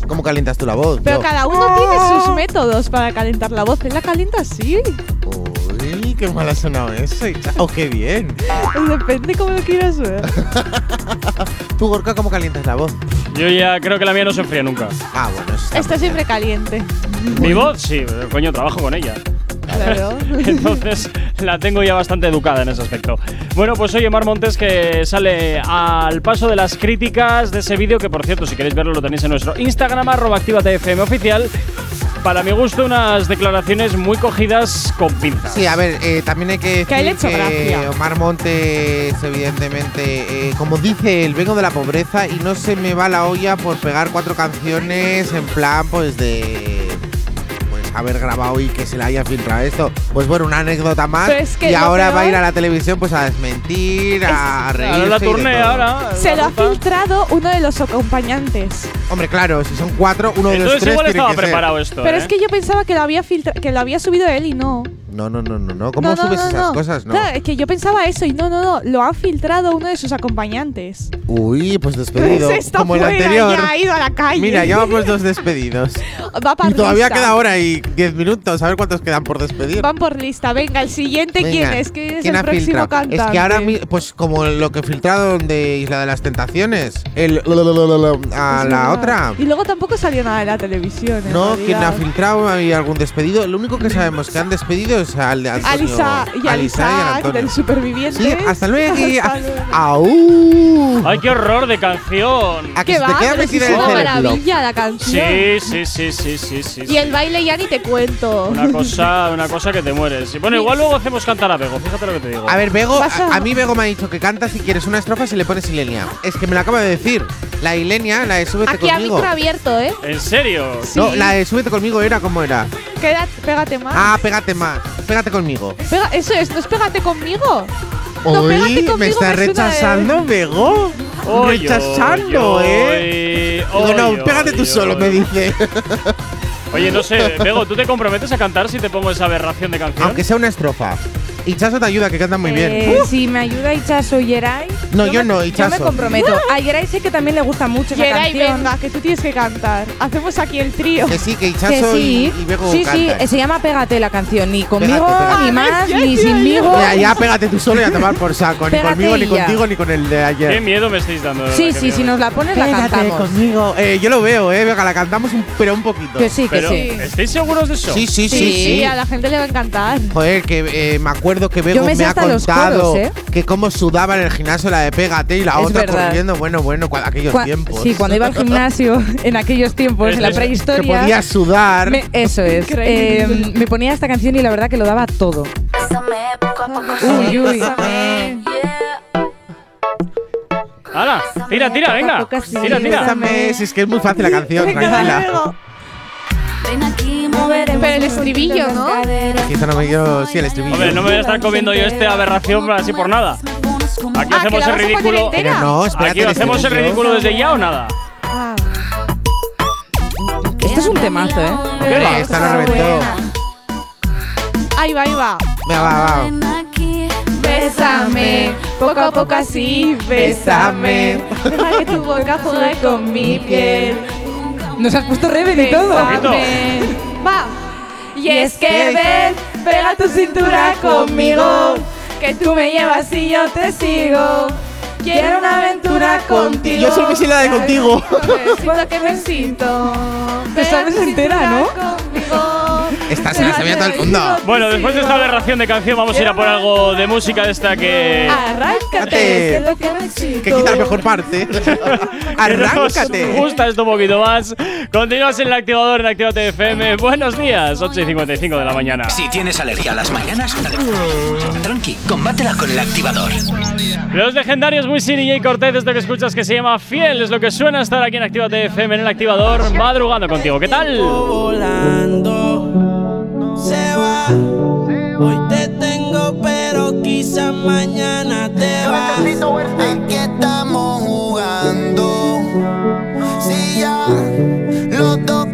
¿Cómo calientas tú la voz? Pero Yo- cada uno tiene sus métodos para calentar la voz. Él la calienta así. Uy, qué mal ha sonado eso. Hicha- Oh, qué bien. Depende cómo lo quieras ver. Tú, Gorka, ¿cómo calientas la voz? Yo ya creo que la mía no se enfría nunca. Ah, bueno, está Está siempre caliente. Mi voz, sí, coño, trabajo con ella. Claro. Entonces la tengo ya bastante educada en ese aspecto. Bueno, pues oye, Mar Montes que sale al paso de las críticas de ese vídeo, que por cierto, si queréis verlo, lo tenéis en nuestro Instagram, arroba activatefm oficial. Para mi gusto, unas declaraciones muy cogidas con pinzas. Sí, a ver, eh, también hay que decir Que hecho gracia. Omar Montes, evidentemente, eh, como dice él, vengo de la pobreza y no se me va la olla por pegar cuatro canciones en plan, pues de. Pues haber grabado y que se le haya filtrado esto. Pues bueno, una anécdota más. Pero es que y ahora va a ir a la televisión pues a desmentir, a. Ahora la ahora. Se lo ha filtrado uno de los acompañantes. Hombre, claro, si son cuatro, uno de los tres igual tiene estaba que ser. preparado esto. Pero ¿eh? es que yo pensaba que lo había filtra- que lo había subido él y no. No, no, no, no, no. ¿Cómo No, no, subes no, esas no. cosas? No. Claro, es que yo pensaba eso y no, no, no. Lo ha filtrado uno de sus acompañantes. Uy, pues despedido. Está como el anterior. ya ha ido a la calle. Mira, ya vamos dos despedidos. Va para Y todavía queda hora y 10 minutos. A ver cuántos quedan por despedir. Van por lista. Venga, el siguiente, ¿quién es? ¿Quién es ¿quién el próximo filtrado? cantante? Es que ahora, pues como lo que filtraron de Isla de las Tentaciones, el a la otra. Y luego tampoco salió nada de la televisión. No, ¿quién ha filtrado? ¿Hay algún despedido? Lo único que sabemos que han despedido es al de Antonio. Alisa y Alisa Alisa Antonio. del superviviente. Sí, hasta luego. Hasta. ¡Ay, qué horror de canción! ¿A que ¿Qué se te va? queda Pero si metida es en el una cerebro? maravilla la canción. Sí, sí, sí, sí, sí, sí. Y el baile ya ni te cuento. Una cosa, una cosa que te mueres. Y bueno, igual luego hacemos cantar a Bego, fíjate lo que te digo. A ver, Bego, a- a, a mí Bego me ha dicho que canta si quieres una estrofa si le pones Ilenia. Es que me lo acaba de decir. La Ilenia, la de Súbete Aquí a conmigo. micro abierto, ¿eh? ¿En serio? No, la de Súbete conmigo era como era. Queda, pégate más. Ah, pégate más. Pégate conmigo. Pega- eso es, no es pégate conmigo. No, Uy, conmigo me está me suena de- rechazando, Bego. Oy, rechazando, oy, ¿eh? oy, no, oy, pégate tú solo, oy. me dice. Oye, no sé, Bego, ¿tú te comprometes a cantar si te pongo esa aberración de canción? Aunque sea una estrofa. Ichazo te ayuda, que canta muy bien. Eh, si me ayuda Ichazo y Yeray. No, yo me- no, Yo me Ichazo. comprometo. A Yeray sé que también le gusta mucho esa Yeray, canción. venga, que tú tienes que cantar. Hacemos aquí el trío. Que sí, que Que Ichazo sí, y, y Bego sí, sí, cantan. se llama Pégate la canción. Ni conmigo, Pégate, ni pégate. más, Ay, ni sinmigo. Ya, ya, pégate tú solo y a tomar por saco. Ni conmigo, ni contigo, ni con el de Qué ayer. miedo me estáis dando. Sí, verdad, qué sí, si nos la pones la cantamos. conmigo. Eh, yo lo veo, eh. Venga, la cantamos un, pero un poquito. Que sí, que Pero, sí. ¿estáis seguros de eso? Sí, sí, sí, Sí, sí. a la gente le va a encantar. Joder, que eh, me acuerdo que Bego me me ha contado coros, ¿eh? que cómo sudaba en el gimnasio la de Pégate y la Es otra verdad. corriendo. Bueno, bueno, cua- aquellos Cua- tiempos. Sí, cuando iba al gimnasio en aquellos tiempos, en la es- que prehistoria. podías sudar. me- eso es. Eh, me ponía esta canción y la verdad que lo daba todo. Uy, uy. ¡Hala! Tira, tira, venga. Tira, tira. Si es que es muy fácil la canción, tranquila. Pero el estribillo, ¿no? Quizá no me quiero. Sí, el estribillo. Hombre, no me voy a estar comiendo yo esta aberración así por nada. Aquí Ah, hacemos el ridículo. Pero no, espérate. Aquí el hacemos el ridículo desde ya o nada. Ah. Esto es un temazo, ¿eh? ¿Qué va? Esta no reventó. Ahí va, ahí va. Va, va. Aquí, Bésame, poco a poco así, bésame. Deja que tu boca juegue con mi piel. Nos has puesto Reven y todo. Bésame. Va. Y es que ven, pega tu cintura conmigo, que tú me llevas y yo te sigo. Quiero una aventura contigo. Yo solo me sé la de contigo. Besito que besito. Te sabes entera, ¿no? Esta se la sabía todo el mundo. Bueno, después de esta aberración de canción, vamos a ir a por algo de música de esta que. Arráncate, que es lo que necesito. Que quita la mejor parte. que nos Arráncate. gusta esto un poquito más. Continuas en el activador en Activate FM. Buenos días, 8 y 55 de la mañana. Si tienes alergia a las mañanas, tranqui, combátela con el activador. Los legendarios Wisin y Jay Cortez, esto que escuchas que se llama Fiel, es lo que suena estar aquí en Activate FM en el activador, madrugando contigo. ¿Qué tal? volando va. Hoy te tengo, pero quizás mañana te vas. Aquí estamos jugando. Si ya los dos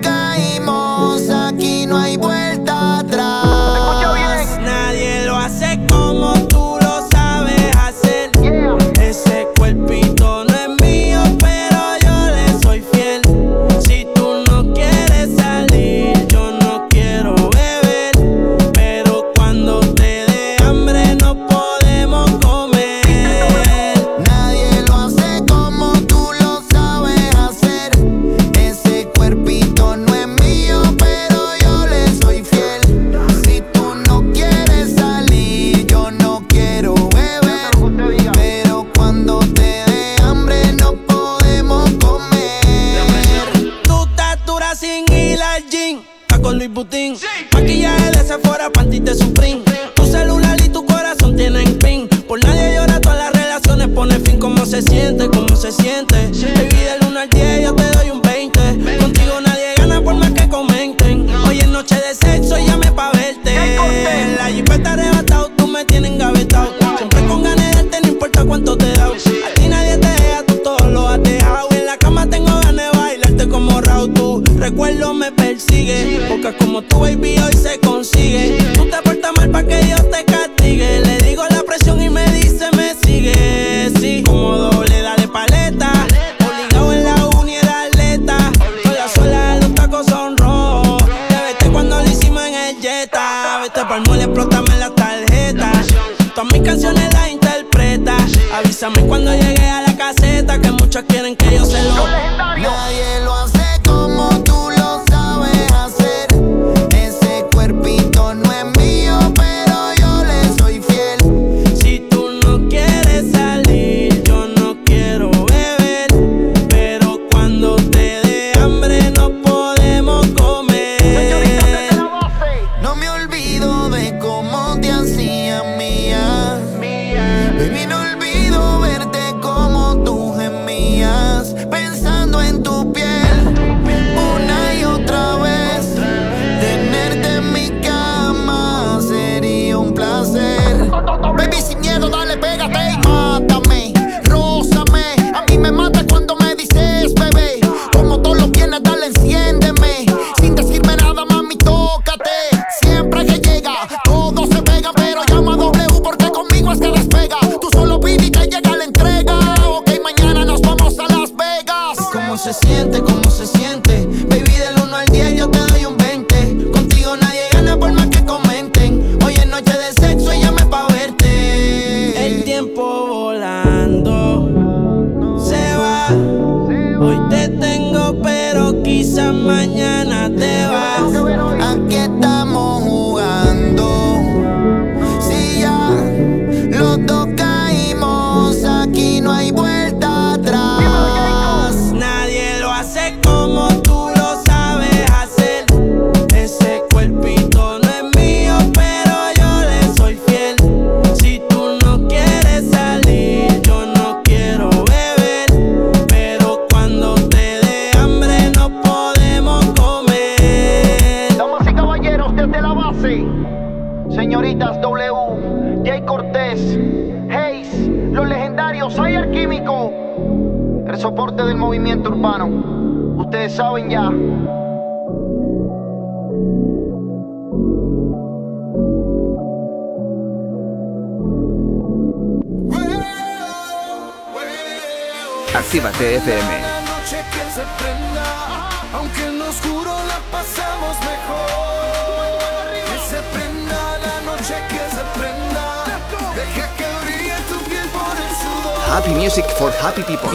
Happy music for happy people.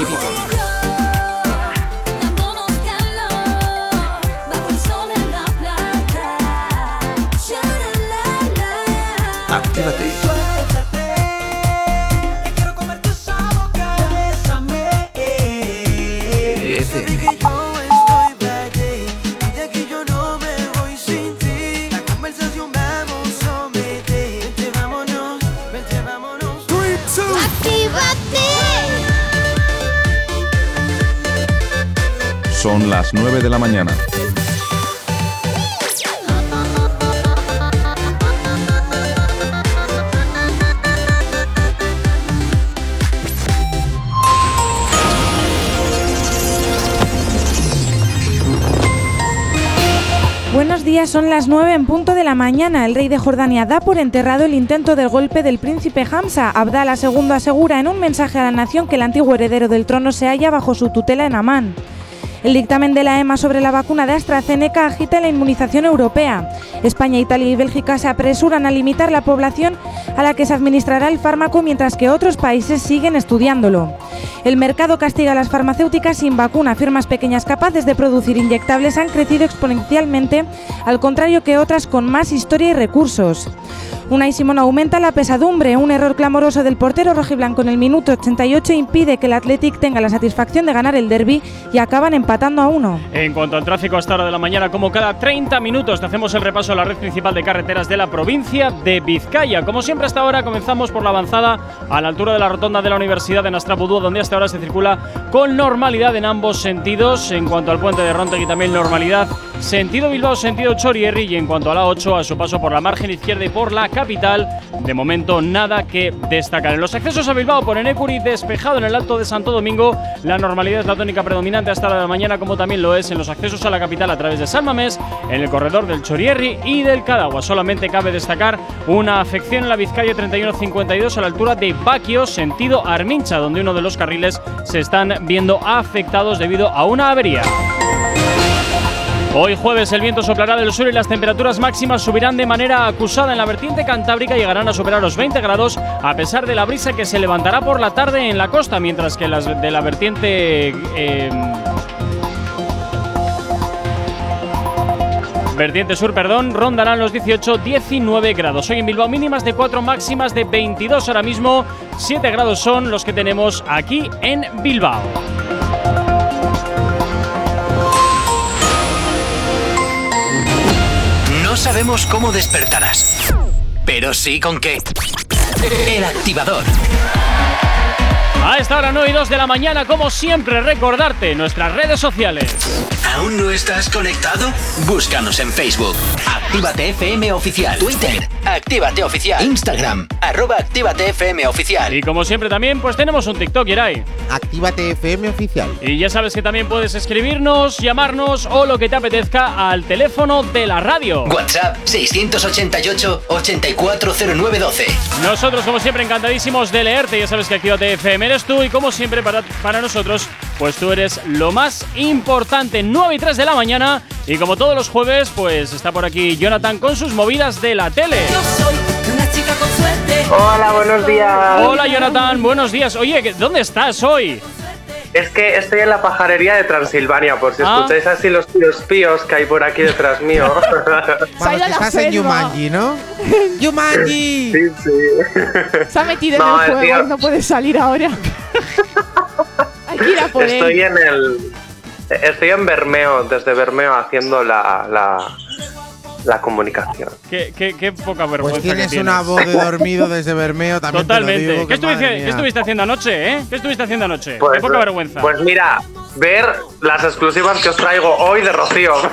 Actívate. Las 9 de la mañana. Buenos días, son las 9 en punto de la mañana. El rey de Jordania da por enterrado el intento del golpe del príncipe Hamza. Abdallah II asegura en un mensaje a la nación que el antiguo heredero del trono se halla bajo su tutela en Amán. El dictamen de la EMA sobre la vacuna de AstraZeneca agita la inmunización europea. España, Italia y Bélgica se apresuran a limitar la población a la que se administrará el fármaco mientras que otros países siguen estudiándolo. El mercado castiga a las farmacéuticas sin vacuna. Firmas pequeñas capaces de producir inyectables han crecido exponencialmente, al contrario que otras con más historia y recursos. Unai Simón aumenta la pesadumbre. Un error clamoroso del portero rojiblanco en el minuto 88 impide que el Athletic tenga la satisfacción de ganar el derby y acaban empatando a uno. En cuanto al tráfico a esta hora de la mañana, como cada 30 minutos, hacemos el repaso a la red principal de carreteras de la provincia de Vizcaya. Como siempre, hasta ahora comenzamos por la avanzada a la altura de la rotonda de la Universidad de Nastrabudú, donde hasta ahora se circula con normalidad en ambos sentidos. En cuanto al puente de Rontegui, también normalidad. Sentido Bilbao, sentido Chorierri. Y en cuanto a la 8, a su paso por la margen izquierda y por la capital, de momento nada que destacar. En los accesos a Bilbao por Enecuri, despejado en el Alto de Santo Domingo, la normalidad es la tónica predominante hasta la de mañana, como también lo es en los accesos a la capital a través de San Mamés, en el corredor del Chorierri y del Cadagua. Solamente cabe destacar una afección en la Vizcaya 3152 a la altura de Baquio, sentido Armincha, donde uno de los carriles se están viendo afectados debido a una avería. Hoy jueves el viento soplará del sur y las temperaturas máximas subirán de manera acusada en la vertiente cantábrica y llegarán a superar los 20 grados a pesar de la brisa que se levantará por la tarde en la costa, mientras que las de la vertiente eh, Vertiente sur, perdón, rondarán los 18-19 grados. Hoy en Bilbao mínimas de 4, máximas de 22 ahora mismo. 7 grados son los que tenemos aquí en Bilbao. Sabemos cómo despertarás, pero sí con qué. El activador. A esta hora 9 y 2 de la mañana, como siempre, recordarte nuestras redes sociales. ¿Aún no estás conectado? Búscanos en Facebook. Actívate FM Oficial. Twitter. Actívate Oficial. Instagram. Arroba Actívate FM Oficial. Y como siempre también, pues tenemos un TikTok, Irai. Actívate FM Oficial. Y ya sabes que también puedes escribirnos, llamarnos o lo que te apetezca al teléfono de la radio. WhatsApp 688-840912. Nosotros, como siempre, encantadísimos de leerte. Ya sabes que Actívate FM eres tú y como siempre para, para nosotros, pues tú eres lo más importante. 9 y 3 de la mañana y como todos los jueves, pues está por aquí Jonathan con sus movidas de la tele. Una chica con suerte. Hola, buenos días. Hola Jonathan, buenos días. Oye, ¿qué- ¿dónde estás hoy? Es que estoy en la pajarería de Transilvania, por si Ah. escucháis así los tíos píos que hay por aquí detrás mío. Vamos, que estás en Yumanji, ¿no? ¡Yumanji! Sí, sí. Se ha metido No, en el el juego tío- y no puede salir ahora. Hay que ir a por Estoy él. en el. Estoy en Bermeo, desde Bermeo, haciendo la, la, la comunicación. Qué, qué- qué poca vergüenza Pues tienes que una voz de dormido desde Bermeo también. te lo Totalmente. digo, ¿Qué, estuviste, mía. ¿Qué estuviste haciendo anoche, eh? ¿Qué estuviste haciendo anoche? Pues, qué poca vergüenza. Pues mira, ver las exclusivas que os traigo hoy de Rocío.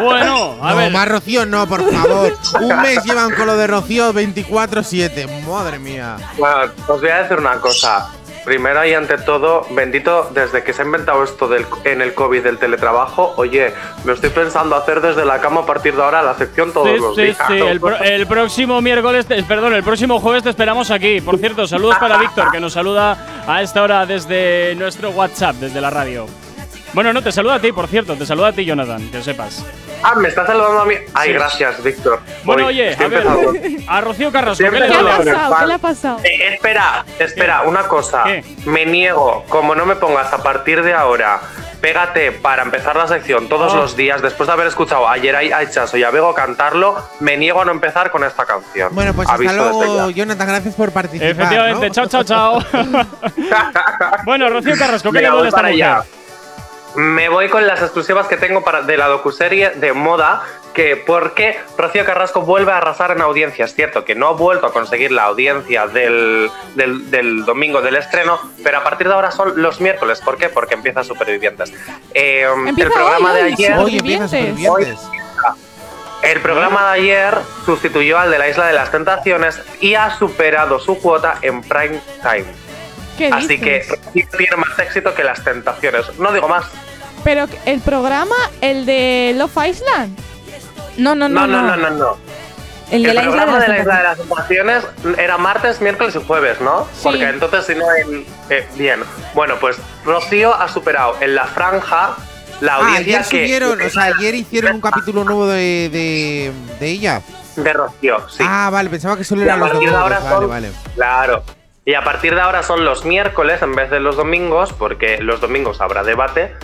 Bueno, a no, ver. más Rocío no, por favor. Un mes llevan con lo de Rocío 24-7. Madre mía. Bueno, os voy a decir una cosa. Primero y ante todo, bendito, desde que se ha inventado esto del, en el COVID del teletrabajo, oye, me estoy pensando hacer desde la cama a partir de ahora la sección todos Sí, los sí, días. sí. El, pro- el próximo miércoles, perdón, el próximo jueves te esperamos aquí. Por cierto, saludos para Víctor, que nos saluda a esta hora desde nuestro WhatsApp, desde la radio. Bueno, no, te saluda a ti, por cierto, te saluda a ti, Jonathan, que sepas. Ah, me está saludando a mí. Ay, Sí. gracias, Víctor. Bueno, Voy, oye, a ver, a Rocío Carrasco, ¿qué le ¿Qué le pasado? ¿Qué le ha pasado? Eh, espera, espera, una cosa. ¿Qué? Me niego, como no me pongas a partir de ahora, pégate para empezar la sección todos Oh. los días, después de haber escuchado ayer a Aichazo y a Bego cantarlo, me niego a no empezar con esta canción. Bueno, pues Aviso hasta luego. Jonathan. Gracias por participar. Efectivamente, ¿no? chao, chao, chao. bueno, Rocío Carrasco, ¿qué le duele voy a esta para mujer? allá. Me voy con las exclusivas que tengo para, de la docuserie de moda, que porque Rocío Carrasco vuelve a arrasar en audiencia. Es cierto que no ha vuelto a conseguir la audiencia del, del, del domingo del estreno, pero a partir de ahora son los miércoles. ¿Por qué? Porque empieza Supervivientes. Eh, Empieza el programa hoy, de ayer... Hoy empieza Supervivientes. El programa de ayer sustituyó al de la Isla de las Tentaciones y ha superado su cuota en prime time. ¿Qué Así que dices? Rocío tiene más éxito que las tentaciones. No digo más. Pero el programa, el de Love Island. No, no, No, no, no, no, no. El de la isla de programa de la Isla de las Tentaciones era martes, miércoles y jueves, ¿no? Porque entonces si no en, eh, bien. Bueno, pues Rocío ha superado en la franja la Ah, audiencia ayer que subieron, o sea, ayer hicieron un capítulo nuevo de, de, de ella. de Rocío, sí. Ah, vale, pensaba que solo eran los domingos. ahora Vale, son- vale. Claro. Y a partir de ahora son los miércoles en vez de los domingos, porque los domingos habrá debate.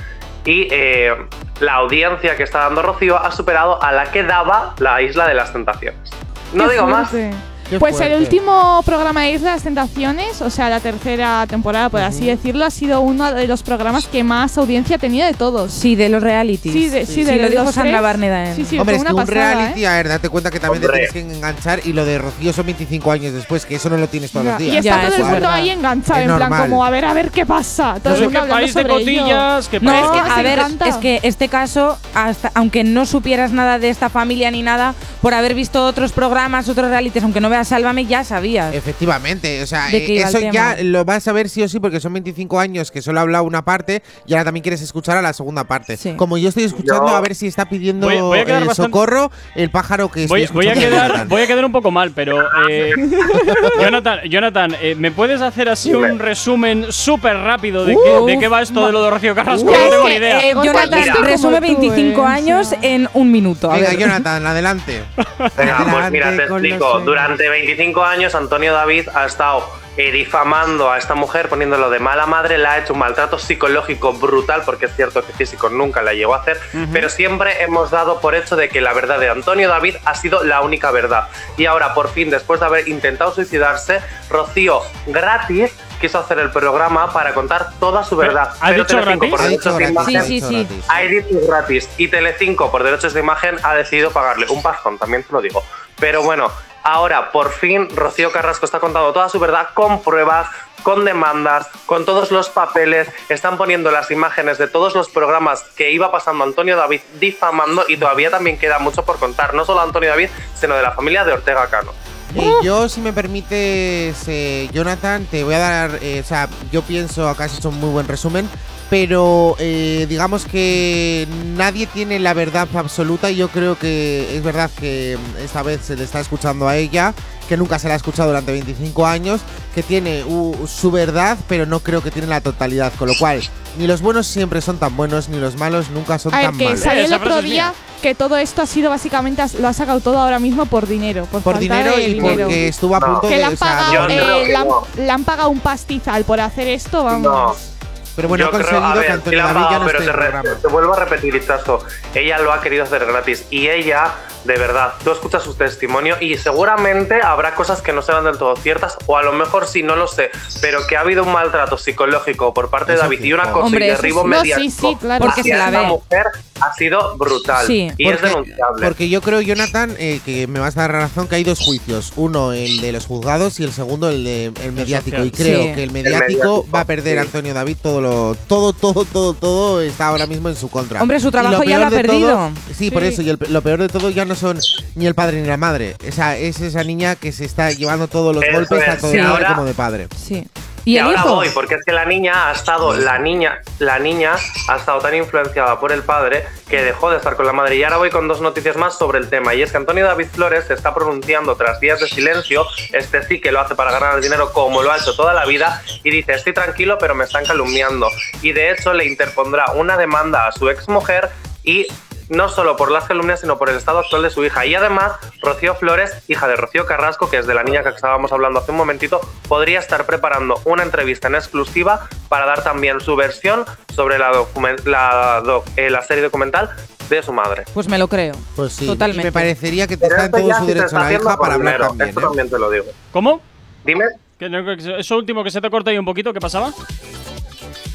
Y eh, la audiencia que está dando Rocío ha superado a la que daba la Isla de las Tentaciones. No Qué digo más. fuerte. Qué Pues fuerte. el último programa de Islas Tentaciones, o sea, la tercera temporada, por así decirlo, ha sido uno de los programas que más audiencia ha tenido de todos. Sí, de los realities. Sí, de, sí, de lo los dijo. Sandra Barneda en. Sí, sí, Hombre, fue es que una un pasada, reality, ¿eh? a ver, date cuenta que también Hombre. te tienes que enganchar y lo de Rocío son 25 años después, que eso no lo tienes todos Ya, los Y días. está Ya, todo el es mundo verdad. ahí enganchado, Es en plan, como a ver, a ver qué pasa. Todo No el sé mundo qué país de sobre ello. cotillas, qué No, país es que a ver, encanta. es que este caso, hasta, aunque no supieras nada de esta familia ni nada, por haber visto otros programas, otros realities, aunque no veas Sálvame, ya sabías. Efectivamente, o sea, ¿De qué eh, iba el eso ya lo vas a ver sí o sí porque son 25 años que solo ha hablado una parte y ahora también quieres escuchar a la segunda parte. Sí. Como yo estoy escuchando Yo- a ver si está pidiendo Voy- voy bastante- socorro el pájaro que estoy Voy, voy a quedar, voy a quedar un poco mal, pero eh, Jonathan, Jonathan eh, ¿me puedes hacer así un resumen súper rápido de, qué, de qué va esto de lo de Rocío Carrasco? Ya no tengo ni idea. eh, Jonathan resume Como tú, 25 eh, años en un minuto. A Venga, ver. Jonathan, adelante. Venga, pues mira, te explico. sueños. Durante 25 años, Antonio David ha estado eh, difamando a esta mujer, poniéndolo de mala madre, le ha hecho un maltrato psicológico brutal, porque es cierto que físico nunca la llegó a hacer, pero siempre hemos dado por hecho de que la verdad de Antonio David ha sido la única verdad. Y ahora, por fin, después de haber intentado suicidarse, Rocío, gratis, quiso hacer el programa para contar toda su verdad. ¿Ha Pero dicho Telecinco, gratis? por Ha dicho derechos de gratis, imagen, Sí, sí, sí. ha dicho gratis y Telecinco por derechos de imagen ha decidido pagarle un pastón, también te lo digo. Pero bueno, ahora por fin Rocío Carrasco está contando toda su verdad con pruebas, con demandas, con todos los papeles. Están poniendo las imágenes de todos los programas que iba pasando Antonio David difamando y todavía también queda mucho por contar, no solo Antonio David, sino de la familia de Ortega Cano. Y yo, si me permites, eh, Jonathan, te voy a dar. eh, o sea, yo pienso, acá has hecho un muy buen resumen, pero eh, digamos que nadie tiene la verdad absoluta. Y yo creo que es verdad que esta vez se le está escuchando a ella, que nunca se la ha escuchado durante 25 años, que tiene uh, su verdad, pero no creo que tiene la totalidad. Con lo cual, ni los buenos siempre son tan buenos, ni los malos nunca son A ver, tan que malos. salió el otro día que todo esto ha sido básicamente, lo ha sacado todo ahora mismo por dinero. Por, Por falta dinero de y dinero. porque estuvo a No. punto Que de. le han, o sea, pagado, eh, que le han- no. le han pagado un pastizal por hacer esto, vamos. No. Pero bueno, ha Yo creo- conseguido a que ver, Antonio sí la ha pagado, no pero esté en te, el re- programa. te vuelvo a repetir, Ichazo. Ella lo ha querido hacer gratis. Y ella, de verdad, tú escuchas su testimonio y seguramente habrá cosas que no serán del todo ciertas, o a lo mejor sí, no lo sé, pero que ha habido un maltrato psicológico por parte de David y una cosa Hombre, y derribo. No, sí, mediático sí, claro. Porque hacia se la ve. mujer ha sido brutal Sí. y es Porque- denunciable. Porque yo creo, Jonathan, eh, que me vas a dar razón que hay dos juicios. Uno, el de los juzgados y el segundo, el de el mediático. Y creo Sí. que el El mediático mediático, va a perder sí. Antonio David todo lo. Todo, todo, todo, todo está ahora mismo en su contra. Hombre, su trabajo ya lo ha de todo- perdido. sí, por eso. Y el- lo peor de todo ya no son ni el padre ni la madre. Esa, es esa niña que se está llevando todos los Eso golpes, es. tanto de Sí. madre como de padre. Sí. Y, ¿Y el ahora hijo? voy, porque es que la niña ha estado, la niña, la niña ha estado tan influenciada por el padre que dejó de estar con la madre. Y ahora voy con dos noticias más sobre el tema. Y es que Antonio David Flores se está pronunciando tras días de silencio. Este sí que lo hace para ganar el dinero como lo ha hecho toda la vida. Y dice, estoy tranquilo, pero me están calumniando. Y de hecho le interpondrá una demanda a su ex mujer y no solo por las calumnias, sino por el estado actual de su hija. Y además, Rocío Flores, hija de Rocío Carrasco, que es de la niña que estábamos hablando hace un momentito, podría estar preparando una entrevista en exclusiva para dar también su versión sobre la, la, doc- eh, la serie documental de su madre. Pues me lo creo. Pues sí. Totalmente. Me parecería que te Pero está en todo su derecho la hija para hablar dinero, también. Esto ¿eh? también te lo digo. ¿Cómo? Dime Eso último que se te corta ahí un poquito, ¿qué pasaba?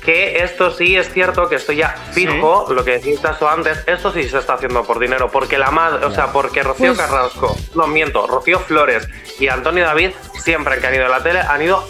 Que esto sí es cierto, que esto ya fijo, lo que decías tú antes, esto sí se está haciendo por dinero, porque la madre, o sea, porque Rocío Pues- Carrasco, no miento, Rocío Flores y Antonio David, siempre que han ido a la tele, han ido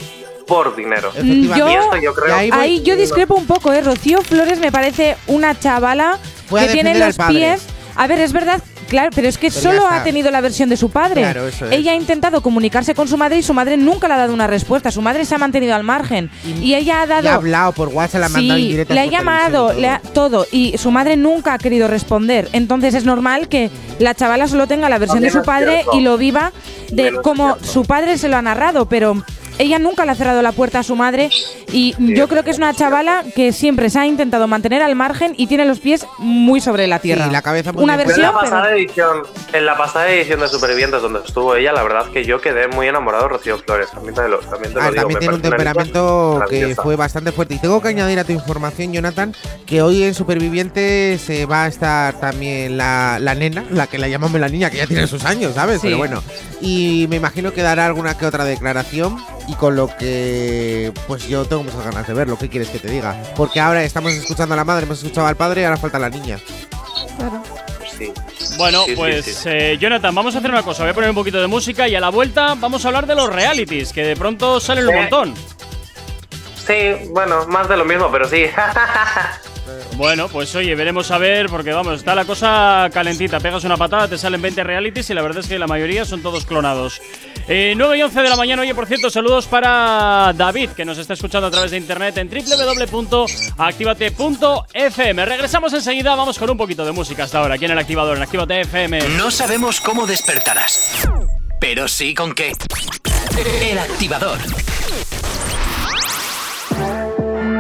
por dinero. Mm, Yo, y esto yo creo ahí voy- ahí yo discrepo un poco, ¿eh? Rocío Flores me parece una chavala que tiene los pies. A ver, es verdad, claro, pero es que Pero solo ha tenido la versión de su padre. Claro, eso es. Ella ha intentado comunicarse con su madre y su madre nunca le ha dado una respuesta. Su madre se ha mantenido al margen. Y, ella ha dado. Le ha hablado por WhatsApp, le ha mandado Sí, le ha llamado, le ha, todo, y su madre nunca ha querido responder. Entonces es normal que la chavala solo tenga la versión de su padre cierto. y lo viva de Menos como cierto. su padre se lo ha narrado, pero ella nunca le ha cerrado la puerta a su madre y yo creo que es una chavala que siempre se ha intentado mantener al margen y tiene los pies muy sobre la tierra. Sí, la cabeza muy una Yo en versión, la pasada pero- edición, en la pasada edición de Supervivientes donde estuvo ella, la verdad que yo quedé muy enamorado de Rocío Flores. También te lo, también te lo Ah, digo, también tiene un temperamento que fue bastante fuerte. Y tengo que añadir a tu información, Jonathan, que hoy en Supervivientes se va a estar también la, la nena, la que la llamamos la niña, que ya tiene sus años, ¿sabes? Sí. Pero bueno. Y me imagino que dará alguna que otra declaración. Y con lo que, pues yo tengo muchas ganas de verlo. ¿Qué quieres que te diga? Porque ahora estamos escuchando a la madre, hemos escuchado al padre y ahora falta la niña. Sí. Bueno, Sí, pues sí. eh, Jonathan, vamos a hacer una cosa. Voy a poner un poquito de música y a la vuelta vamos a hablar de los realities, que de pronto salen un Eh. montón. Sí, bueno, más de lo mismo, pero sí. Bueno, pues oye, veremos a ver, porque vamos, está la cosa calentita. Pegas una patada, te salen 20 realities y la verdad es que la mayoría son todos clonados. Eh, 9 y 11 de la mañana, oye, por cierto, saludos para David, que nos está escuchando a través de internet en www.activate.fm. Regresamos enseguida, vamos con un poquito de música hasta ahora, aquí en el activador, en Activate FM. No sabemos cómo despertarás, pero sí con qué. El activador.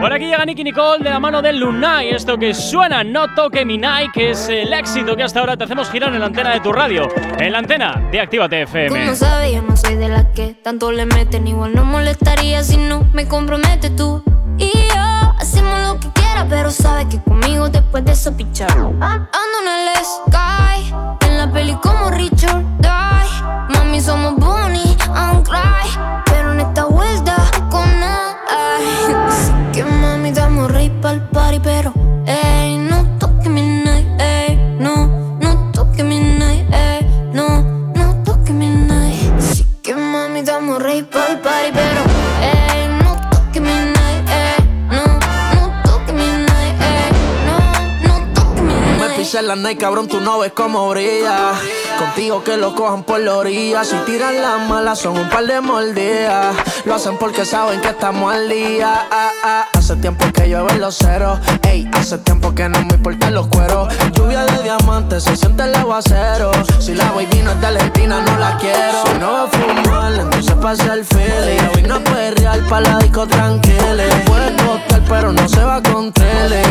Por aquí llega Nicky Nicole de la mano de Lunay. Esto que suena, no toque mi Nike, que es el éxito que hasta ahora te hacemos girar en la antena de tu radio. En la antena de Actívate Tú FM. no sabes, yo no soy de las que tanto le meten. Igual no molestaría si no me compromete tú. Y yo hacemos lo que quiera, pero sabes que conmigo después de eso pichar. Ando en el sky, en la peli como Richard Die. Mami, somos Bonnie and Clyde, pisé la night, cabrón, tú no ves cómo brilla. Contigo que lo cojan por la orilla. Si tiran las malas, son un par de mordidas. Lo hacen porque saben que estamos al día. Ah, ah. Hace tiempo que llueven los ceros. Ey, hace tiempo que no me importan los cueros. Lluvia de diamantes, se siente el aguacero. Si la baby no es de Argentina, no la quiero. Si no va a fumar, entonces pasa el feeling. Hoy no puede real pa' la disco tranquila. Puede costar, pero no se va con tele.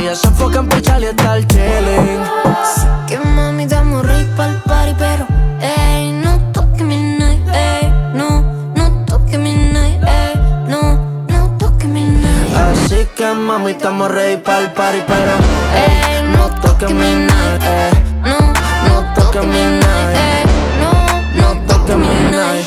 Ella se enfoca en pichar y estar chilling. Así que mami, damos rey party, pero ey, no toque mi night, ey, no, no toque mi night, ey, no, no toque mi night. Así que mami, estamos ready pa'l party, pero ey, no toques mi night, ey, No, no toques mi night, ey, no, no toques mi night.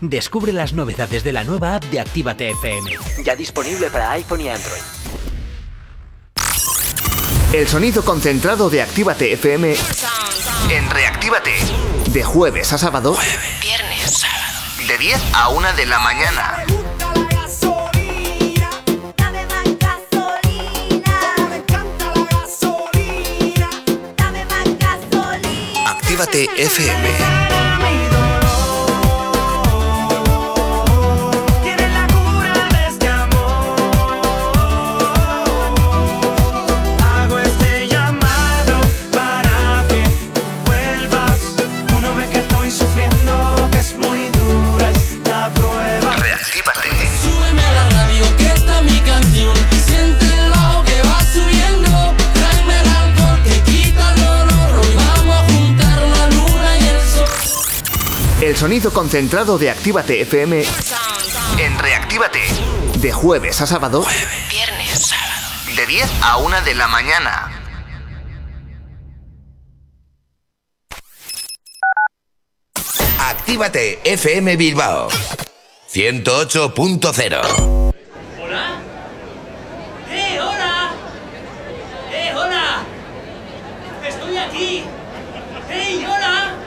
Descubre las novedades de la nueva app de Actívate FM. Ya disponible para iPhone y Android. El sonido concentrado de Actívate FM en Reactívate. De jueves a sábado. Viernes, sábado. De 10 a 1 de la mañana. Actívate FM. Sonido concentrado de Actívate FM en Reactívate. De jueves a sábado. Viernes, sábado. De 10 a 1 de la mañana. Actívate FM Bilbao 108.0 ¿Hola? ¡Eh, hola! ¡Eh, hola! ¡Estoy aquí! ¡Hey, hola!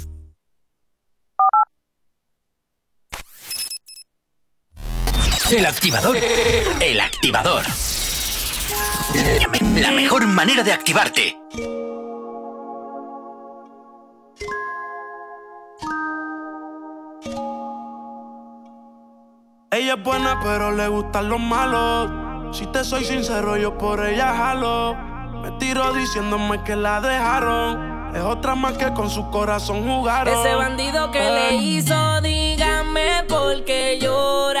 El activador. El activador. La mejor manera de activarte. Ella es buena, pero le gustan los malos. Si te soy sincero, yo por ella jalo. Me tiro diciéndome que la dejaron. Es otra más que con su corazón jugaron. Ese bandido que le hizo, dígame por qué llora.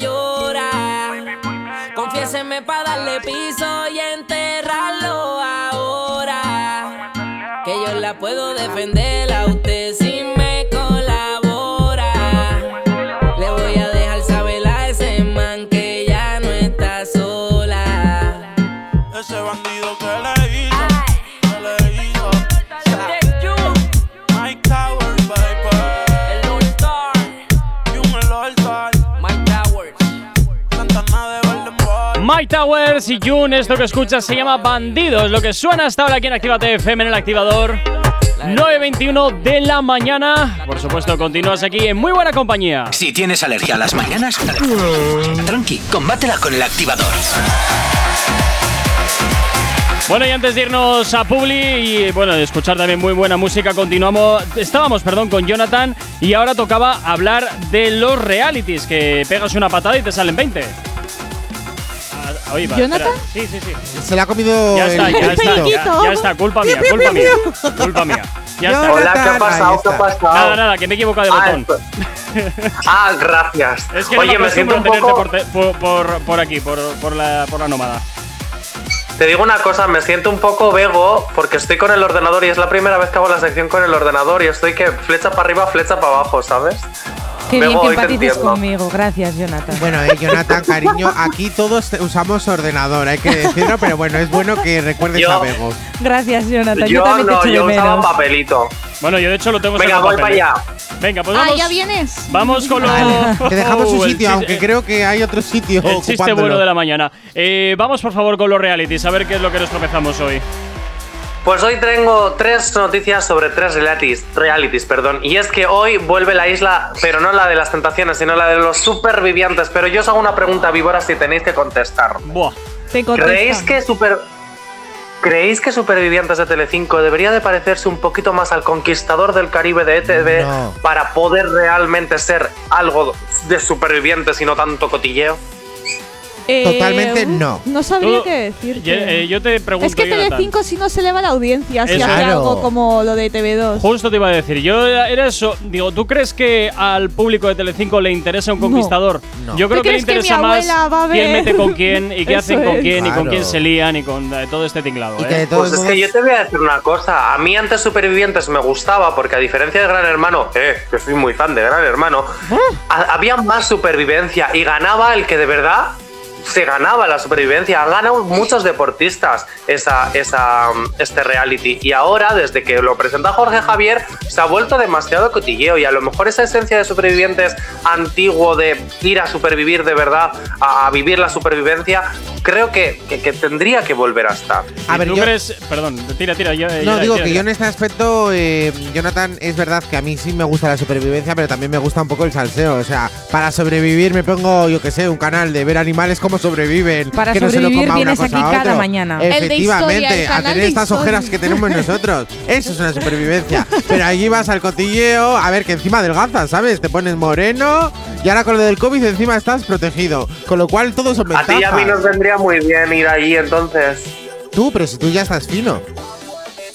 Confiéseme para darle piso y enterrarlo ahora. Que yo la puedo defender a usted Towers y June, esto que escuchas se llama Bandidos, lo que suena hasta ahora aquí en Actívate FM en el activador. 9.21 de la mañana. Por supuesto, continúas aquí en muy buena compañía. Si tienes alergia a las mañanas, tranqui, combátela con el activador. Bueno, y antes de irnos a Publi y bueno, de escuchar también muy buena música, continuamos. Estábamos, perdón, con Jonathan y ahora tocaba hablar de los realities, que pegas una patada y te salen 20. Ah, oye, va, ¿Jonathan? espera. Sí, sí, sí. Se le ha comido Ya está, el ya está, periquito. ya, ya está, culpa mía, culpa mía, culpa mía. Ya está. Hola, ¿qué ha pasado? ahí ¿Qué ha está. pasado? Nada, nada, que me he equivocado de Ah, botón. esto- Ah, gracias. Es que no Oye, me siento un acostumbro a poco. tenerte por, te- por, por, por aquí, por, por, la, por la nómada. Te digo una cosa, me siento un poco vego porque estoy con el ordenador y es la primera vez que hago la sección con el ordenador y estoy que flecha para arriba, flecha para abajo, ¿sabes? Qué bien Bego, que te empatices conmigo. Gracias, Jonathan. Bueno, eh, Jonathan, cariño, aquí todos usamos ordenador, hay que decirlo, pero bueno, es bueno que recuerdes Yo- a Bego. Gracias, Jonathan. Yo, Yo también te no, echo de yo usaba menos. papelito. Bueno, yo de hecho lo tengo Venga, voy papel, para allá. Venga, pues Ah, vamos. ¿ya vienes? Vamos con lo. Te dejamos su el sitio, chiste- aunque creo que hay otro sitio El chiste bueno de la mañana. Eh, vamos por favor con los realities, a ver qué es lo que nos tropezamos hoy. Pues hoy tengo tres noticias sobre tres realities, realities, perdón. Y es que hoy vuelve la isla, pero no la de las tentaciones, sino la de los supervivientes. Pero yo os hago una pregunta, víboras, si tenéis que contestar. Buah. Te. ¿Creéis que super ¿Creéis que Supervivientes de Telecinco debería de parecerse un poquito más al Conquistador del Caribe de ETV No. para poder realmente ser algo de supervivientes y no tanto cotilleo? Eh, Totalmente no. No sabría Tú- qué decirte. Yo, eh, yo te pregunto. Es que Jonathan. Telecinco si no se eleva la audiencia, si hace Claro. algo como lo de TV2. Justo te iba a decir, yo era eso, digo, ¿tú crees que al público de Telecinco le interesa un conquistador? No. Yo creo ¿Tú que le que interesa más va quién mete con quién y qué hacen con quién y con quién se lían y con eh, todo este tinglado. ¿eh? Pues es que yo te voy a decir una cosa. A mí antes Supervivientes me gustaba porque a diferencia de Gran Hermano, eh, que soy muy fan de Gran Hermano, ha- había más supervivencia y ganaba el que de verdad se ganaba la supervivencia. Han ganado muchos deportistas esa, esa, este reality. Y ahora, desde que lo presenta Jorge Javier, se ha vuelto demasiado cotilleo. Y a lo mejor esa esencia de supervivientes antiguo, de ir a supervivir de verdad, a, a vivir la supervivencia, creo que, que- que tendría que volver a estar. A ver, ¿Tú yo- crees- Perdón, tira, tira. yo- No, yo- digo tira, que tira. yo en este aspecto, eh, Jonathan, es verdad que a mí sí me gusta la supervivencia, pero también me gusta un poco el salseo. O sea, para sobrevivir me pongo, yo que sé, un canal de ver animales cómo sobreviven. Para que no se lo sobrevivir coma una vienes cosa aquí a cada otro. mañana. El de Efectivamente, historia, el a canal tener de estas historia. ojeras que tenemos nosotros. Eso es una supervivencia. Pero allí vas al cotilleo, a ver que encima adelgazas, ¿sabes? Te pones moreno y ahora con lo del COVID encima estás protegido. Con lo cual todo son A ti y a mí nos vendría muy bien ir allí entonces. Tú, pero si tú ya estás fino.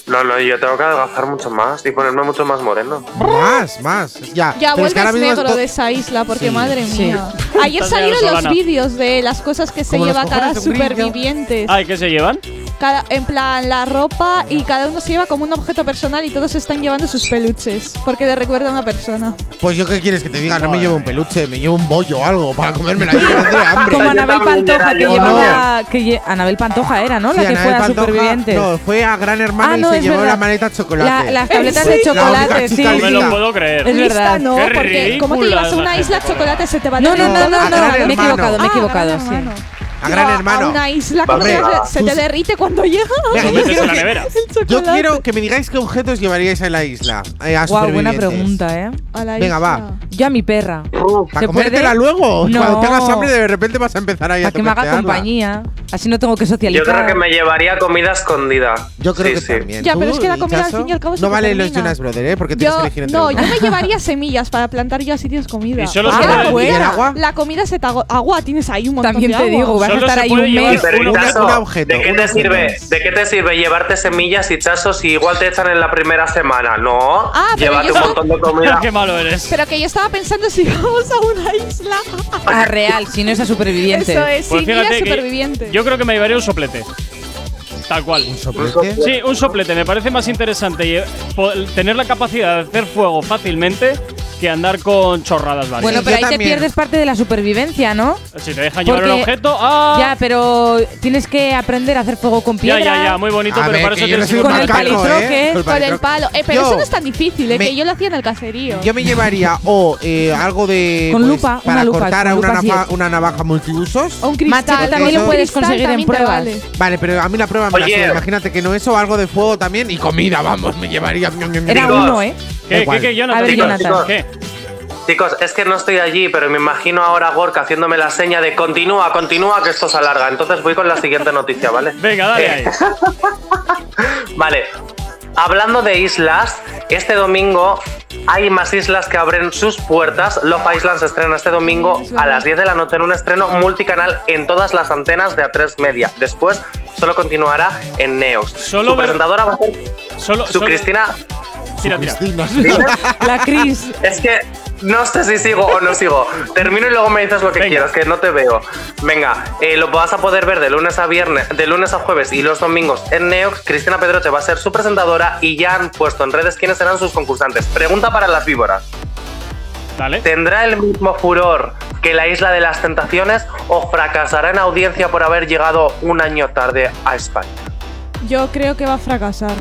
No, no, yo tengo que adelgazar mucho más y ponerme mucho más moreno. Más, más. Ya, Ya pero es que vuelves negro de esa isla, porque Sí. madre Sí. mía. Ayer Estás salieron los vídeos de las cosas que se lleva cada superviviente. Ay, ¿qué se llevan? Cada, en plan, la ropa y cada uno se lleva como un objeto personal y todos están llevando sus peluches, porque le recuerda a una persona. Pues yo qué quieres que te diga, no me llevo un peluche, me llevo un bollo o algo para comérmela. Yo tendré hambre. Como Anabel Pantoja, que llevaba. Que lle- Anabel Pantoja era, ¿no? Sí, la que fue Anabel a Pantoja, Supervivientes. No, fue a Gran Hermano Ah, y no, es llevó verdad. la maleta de chocolate. La- las tabletas Sí. de La chocolate, única sí. chica No me lo puedo creer. Es verdad. no, Qué porque ¿cómo te ridícula llevas la una gente. isla de chocolate? Se te va a No, no, no, no, A Gran no, me he equivocado, me he Ah, equivocado, sí. A Gran No, Hermano. A una isla, ¿cómo te se te derrite cuando llega. Venga, yo, quiero que, yo quiero que me digáis qué objetos llevaríais a la isla. eh, a Guau, buena pregunta, ¿eh? A la Venga, isla. va. Yo a mi perra. ¿Para ¿Se comértela puede? luego? No. Cuando tengas hambre de repente vas a empezar ahí a Para que me haga compañía. Así no tengo que Yo socializar. creo que me llevaría comida escondida. Yo creo Sí, que sí. también. Ya, ¿Tú, pero es que la comida al fin y al cabo No te vale los. Jonas Brothers, ¿eh? Porque tienes Yo, que elegir entre no, yo me llevaría semillas para plantar yo así tienes comida. Y solo se Porque puede- la ¿Y comida- el agua? La comida se te agua tienes ahí un montón También de te agua. digo, vas a Solo estar se ahí un mes. Pero un- objeto, ¿de qué te sirve? ¿De qué te sirve llevarte semillas y chazos si igual te echan en la primera semana? No, Ah, pero llévate un montón de comida. Qué malo eres. Pero que yo estaba pensando si vamos a una isla. A real, si no es a superviviente. Eso es, Pues que superviviente. yo creo que me llevaría un soplete. Tal cual. ¿Soplete? Sí, un soplete. Me parece más interesante po- tener la capacidad de hacer fuego fácilmente que andar con chorradas varias. Bueno, pero yo ahí te también. pierdes parte de la supervivencia, ¿no? si te dejan llevar porque- un objeto, ¡ah! Ya, pero tienes que aprender a hacer fuego con ya, piedra. ya, ya, muy bonito, A pero ver, para eso tienes que Con un el macaco, palitroque. ¿eh? Con el palo. Eh, pero Yo- eso no es tan difícil, eh, me- que yo lo hacía en el caserío. Yo me llevaría o eh, algo de. Con pues, lupa, para una lupa, cortar con a una, lupa sí una navaja multiusos. o un cristal. Machete también lo Un puedes conseguir en te pruebas. vale. Vale, pero a mí la prueba Oye. Imagínate que no eso, algo de fuego también y comida, vamos, me llevaría. Era Chicos. uno, ¿eh? ¿Qué, qué, qué, Jonathan? A ver, Chicos, Jonathan. ¿Qué? Chicos, es que no estoy allí, pero me imagino ahora a Gorka haciéndome la seña de continúa, continúa, que esto se alarga. Entonces voy con la siguiente noticia, ¿vale? Venga, dale ahí. Vale, hablando de islas, este domingo hay más islas que abren sus puertas. Love Island se estrena este domingo a las 10 de la noche en un estreno multicanal en todas las antenas de A3 Media. Después solo continuará en Neox. Solo Su presentadora va a ser Solo, su solo- Cristina. Tira, tira. La Cris. Es que no sé si sigo o no sigo. Termino y luego me dices lo que Venga. quieras, que no te veo. Venga, eh, lo vas a poder ver de lunes a viernes, de lunes a jueves y los domingos en Neox. Cristina Pedroche va a ser su presentadora y ya han puesto en redes quiénes serán sus concursantes. Pregunta para las víboras. Dale. ¿Tendrá el mismo furor que la Isla de las Tentaciones o fracasará en audiencia por haber llegado un año tarde a España? Yo creo que va a fracasar.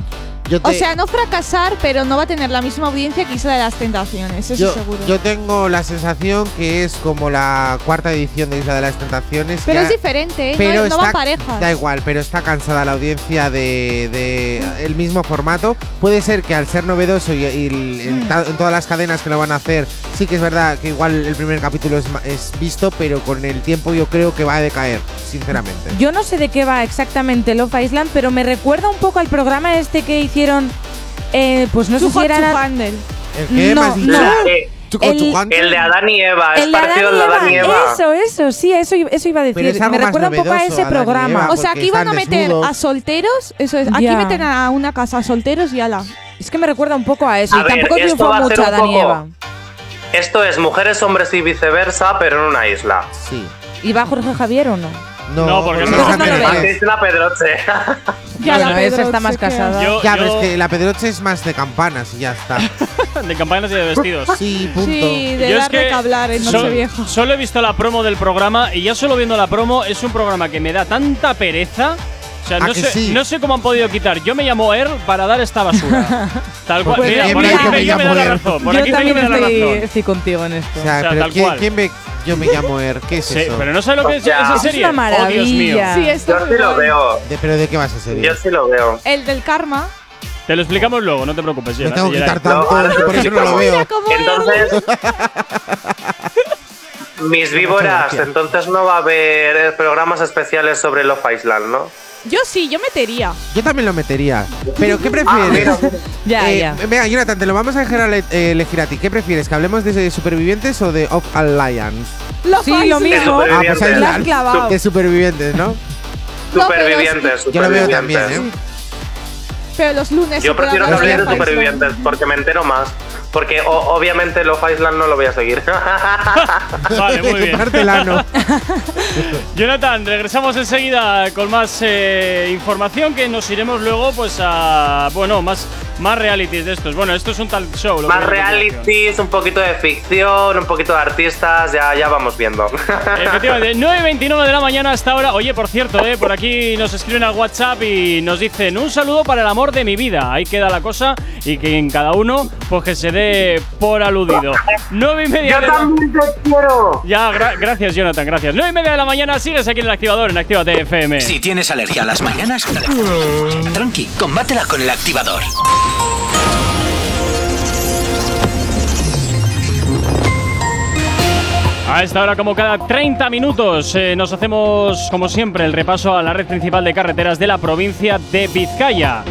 Yo O sea, no fracasar, pero no va a tener la misma audiencia que Isla de las Tentaciones, eso yo, seguro. yo tengo la sensación que es como la cuarta edición de Isla de las Tentaciones. pero ya- es diferente, ¿eh? pero no, no van está- parejas. Da igual, pero está cansada la audiencia de, de el mismo formato. Puede ser que al ser novedoso y, y el- en, ta- en todas las cadenas que lo van a hacer, sí que es verdad que igual el primer capítulo es, es visto, pero con el tiempo yo creo que va a decaer, sinceramente. Yo no sé de qué va exactamente Love Island, pero me recuerda un poco al programa este que hicieron. eh, pues no Too sé si. ¿El de Adán y Eva, es El de parecido Adán al de Adán y Eva. Eva. Eso, eso, sí, eso, eso iba a decir. es Me recuerda un poco a ese programa. Eva. O sea, aquí van a meter desnudos. a solteros, eso es. Aquí meten a una casa a solteros y ala. Es que me recuerda un poco a eso. A y ver, tampoco triunfó a mucho un Adán y Eva. Esto es mujeres, hombres y viceversa, pero en una isla. Sí. ¿Y va Jorge Javier o no? No, No, porque no es lo Andrés. veo. A Cristina Pedroche. Ya, Bueno, la esa está más casada. Yo- ya, yo- pero es que la Pedroche es más de campanas y ya está. de campanas y de vestidos. Sí, punto. Sí, de Yo es darle que que hablar en so- Nochevieja. solo he visto la promo del programa y ya solo viendo la promo es un programa que me da tanta pereza. O sea, ¿A no sé, sí? no sé cómo han podido quitar. Yo me llamo Earl para dar esta basura. Tal cual. Pues Mira, por aquí me me da la Earl. razón. Por Yo aquí también me da la razón. estoy contigo en esto. O sea, O sea, pero tal ¿quién, cual. quién ve? Yo me llamo Er. ¿Qué es Sí, eso? pero no sabes lo que es Ya. esa Es serie. una Oh, Dios mío. maravilla. Sí, esto Yo sí lo veo. De- ¿Pero de qué va esa serie? Yo sí lo veo. El del karma. Te lo explicamos luego, no te preocupes. Me tengo que Gerard. quitar tanto, No, que por eso no lo veo. Entonces, mis víboras, entonces no va a haber eh, programas especiales sobre Love Island, ¿no? Yo sí, yo metería. Yo también lo metería. ¿Pero qué Ah, prefieres? Ya, Eh, ya. Venga, Jonathan, te lo vamos a dejar a le- eh, elegir a ti. ¿Qué prefieres? ¿Que hablemos de supervivientes o de Of Alliance? Lo Sí, lo mismo. De Ah, pues ahí supervivientes. La has clavado. De supervivientes, ¿no? Pero Supervivientes, Yo lo veo supervivientes. también, ¿eh? Pero los lunes. Yo prefiero que de supervivientes porque me entero más. Porque o- obviamente Love Island no lo voy a seguir. Vale, muy bien. Parte el ano. Jonathan, regresamos enseguida con más eh, información que nos iremos luego pues a bueno más más realities de estos. Bueno, esto es un tal show. lo más realities, un poquito de ficción, un poquito de artistas, ya, ya vamos viendo. Efectivamente, 9.29 de la mañana hasta ahora. Oye, por cierto, eh, por aquí nos escriben al WhatsApp y nos dicen un saludo para el amor de mi vida. Ahí queda la cosa y que en cada uno pues que se dé por aludido. 9 y media de la- te quiero! Ya, gra- gracias Jonathan, gracias. 9 y media de la mañana sigues aquí en el activador, en Actívate FM. Si tienes alergia a las mañanas, tranqui, combátela con el activador. A esta hora, como cada 30 minutos, eh, nos hacemos, como siempre, el repaso a la red principal de carreteras de la provincia de Vizcaya.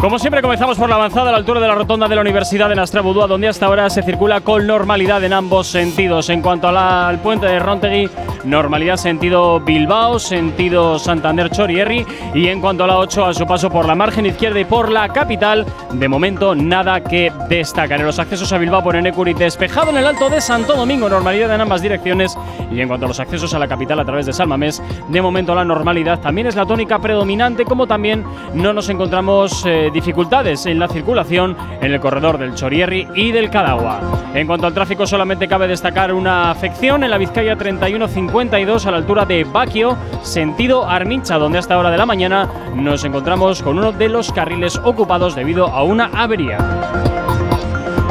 Como siempre, comenzamos por la avanzada a la altura de la rotonda de la Universidad de Nastrabudúa, donde hasta ahora se circula con normalidad en ambos sentidos. En cuanto a la- al puente de Rontegui, normalidad sentido Bilbao, sentido Santander Chorierri. Y en cuanto a la 8, a su paso por la margen izquierda y por la capital, de momento nada que destacar. En los accesos a Bilbao por Enecuri, despejado en el alto de Santo Domingo, normalidad en ambas direcciones. Y en cuanto a los accesos a la capital a través de Salmamés, de momento la normalidad también es la tónica predominante, como también no nos encontramos eh, dificultades en la circulación en el corredor del Chorierri y del Cadagua. En cuanto al tráfico, solamente cabe destacar una afección en la Vizcaya 3152 a la altura de Baquio, sentido Armincha, donde a esta hora de la mañana nos encontramos con uno de los carriles ocupados debido a una avería.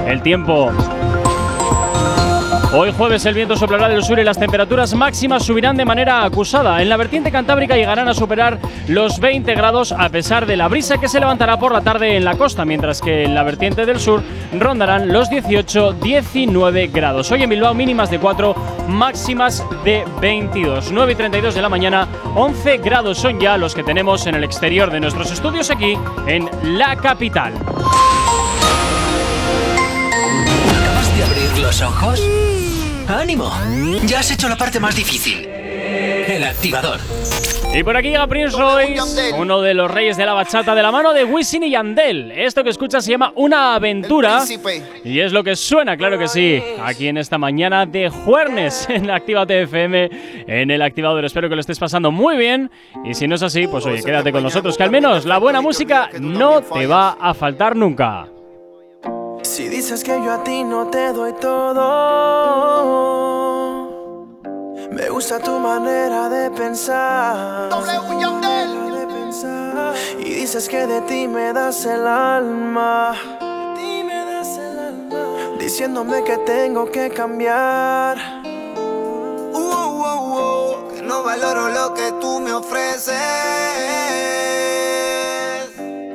El tiempo. Hoy jueves el viento soplará del sur y las temperaturas máximas subirán de manera acusada. En la vertiente cantábrica llegarán a superar los 20 grados a pesar de la brisa que se levantará por la tarde en la costa, mientras que en la vertiente del sur rondarán los 18-19 grados. Hoy en Bilbao mínimas de 4, máximas de 22. 9 y 32 de la mañana, 11 grados son ya los que tenemos en el exterior de nuestros estudios aquí en la capital. ¿Acabas de abrir los ojos? ¡Ánimo! Ya has hecho la parte más difícil. El activador. Y por aquí llega Prince Royce, uno de los reyes de la bachata de la mano de Wisin y Yandel. Esto que escuchas se llama Una Aventura. Y es lo que suena, claro que sí, aquí en esta mañana de jueves en Actívate FM, en el activador. Espero que lo estés pasando muy bien. Y si no es así, pues oye, quédate con nosotros, que al menos la buena música no te va a faltar nunca. Si dices que yo a ti no te doy todo, me gusta tu manera de pensar. De pensar. Y dices que de ti me das el alma. Diciéndome que tengo que cambiar. Uh, uh, uh, uh, que no valoro lo que tú me ofreces.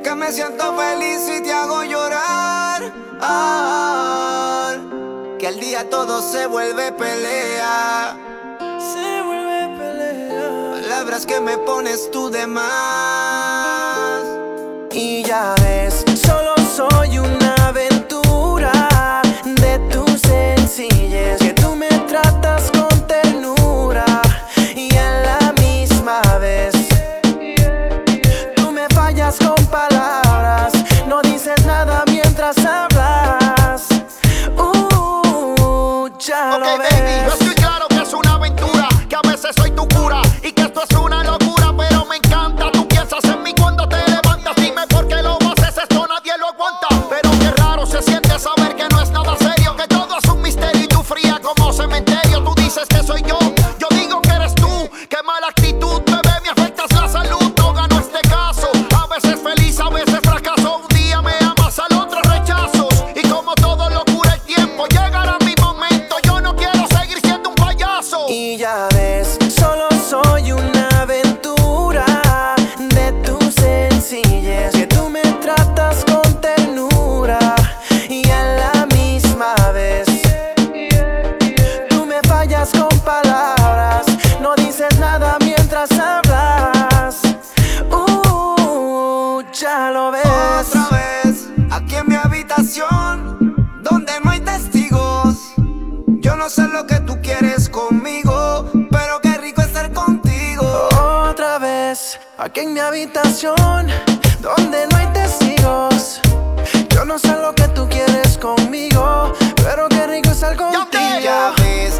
Que me siento feliz y te hago llorar. Ah, que al día todo se vuelve pelea. Se vuelve pelea. Palabras que me pones tú de más. Y ya soy tu cura y que esto es Sé lo que tú quieres conmigo, pero qué rico estar contigo. Otra vez, aquí en mi habitación, donde no hay testigos. Yo no sé lo que tú quieres conmigo, pero qué rico estar contigo. Ya ves,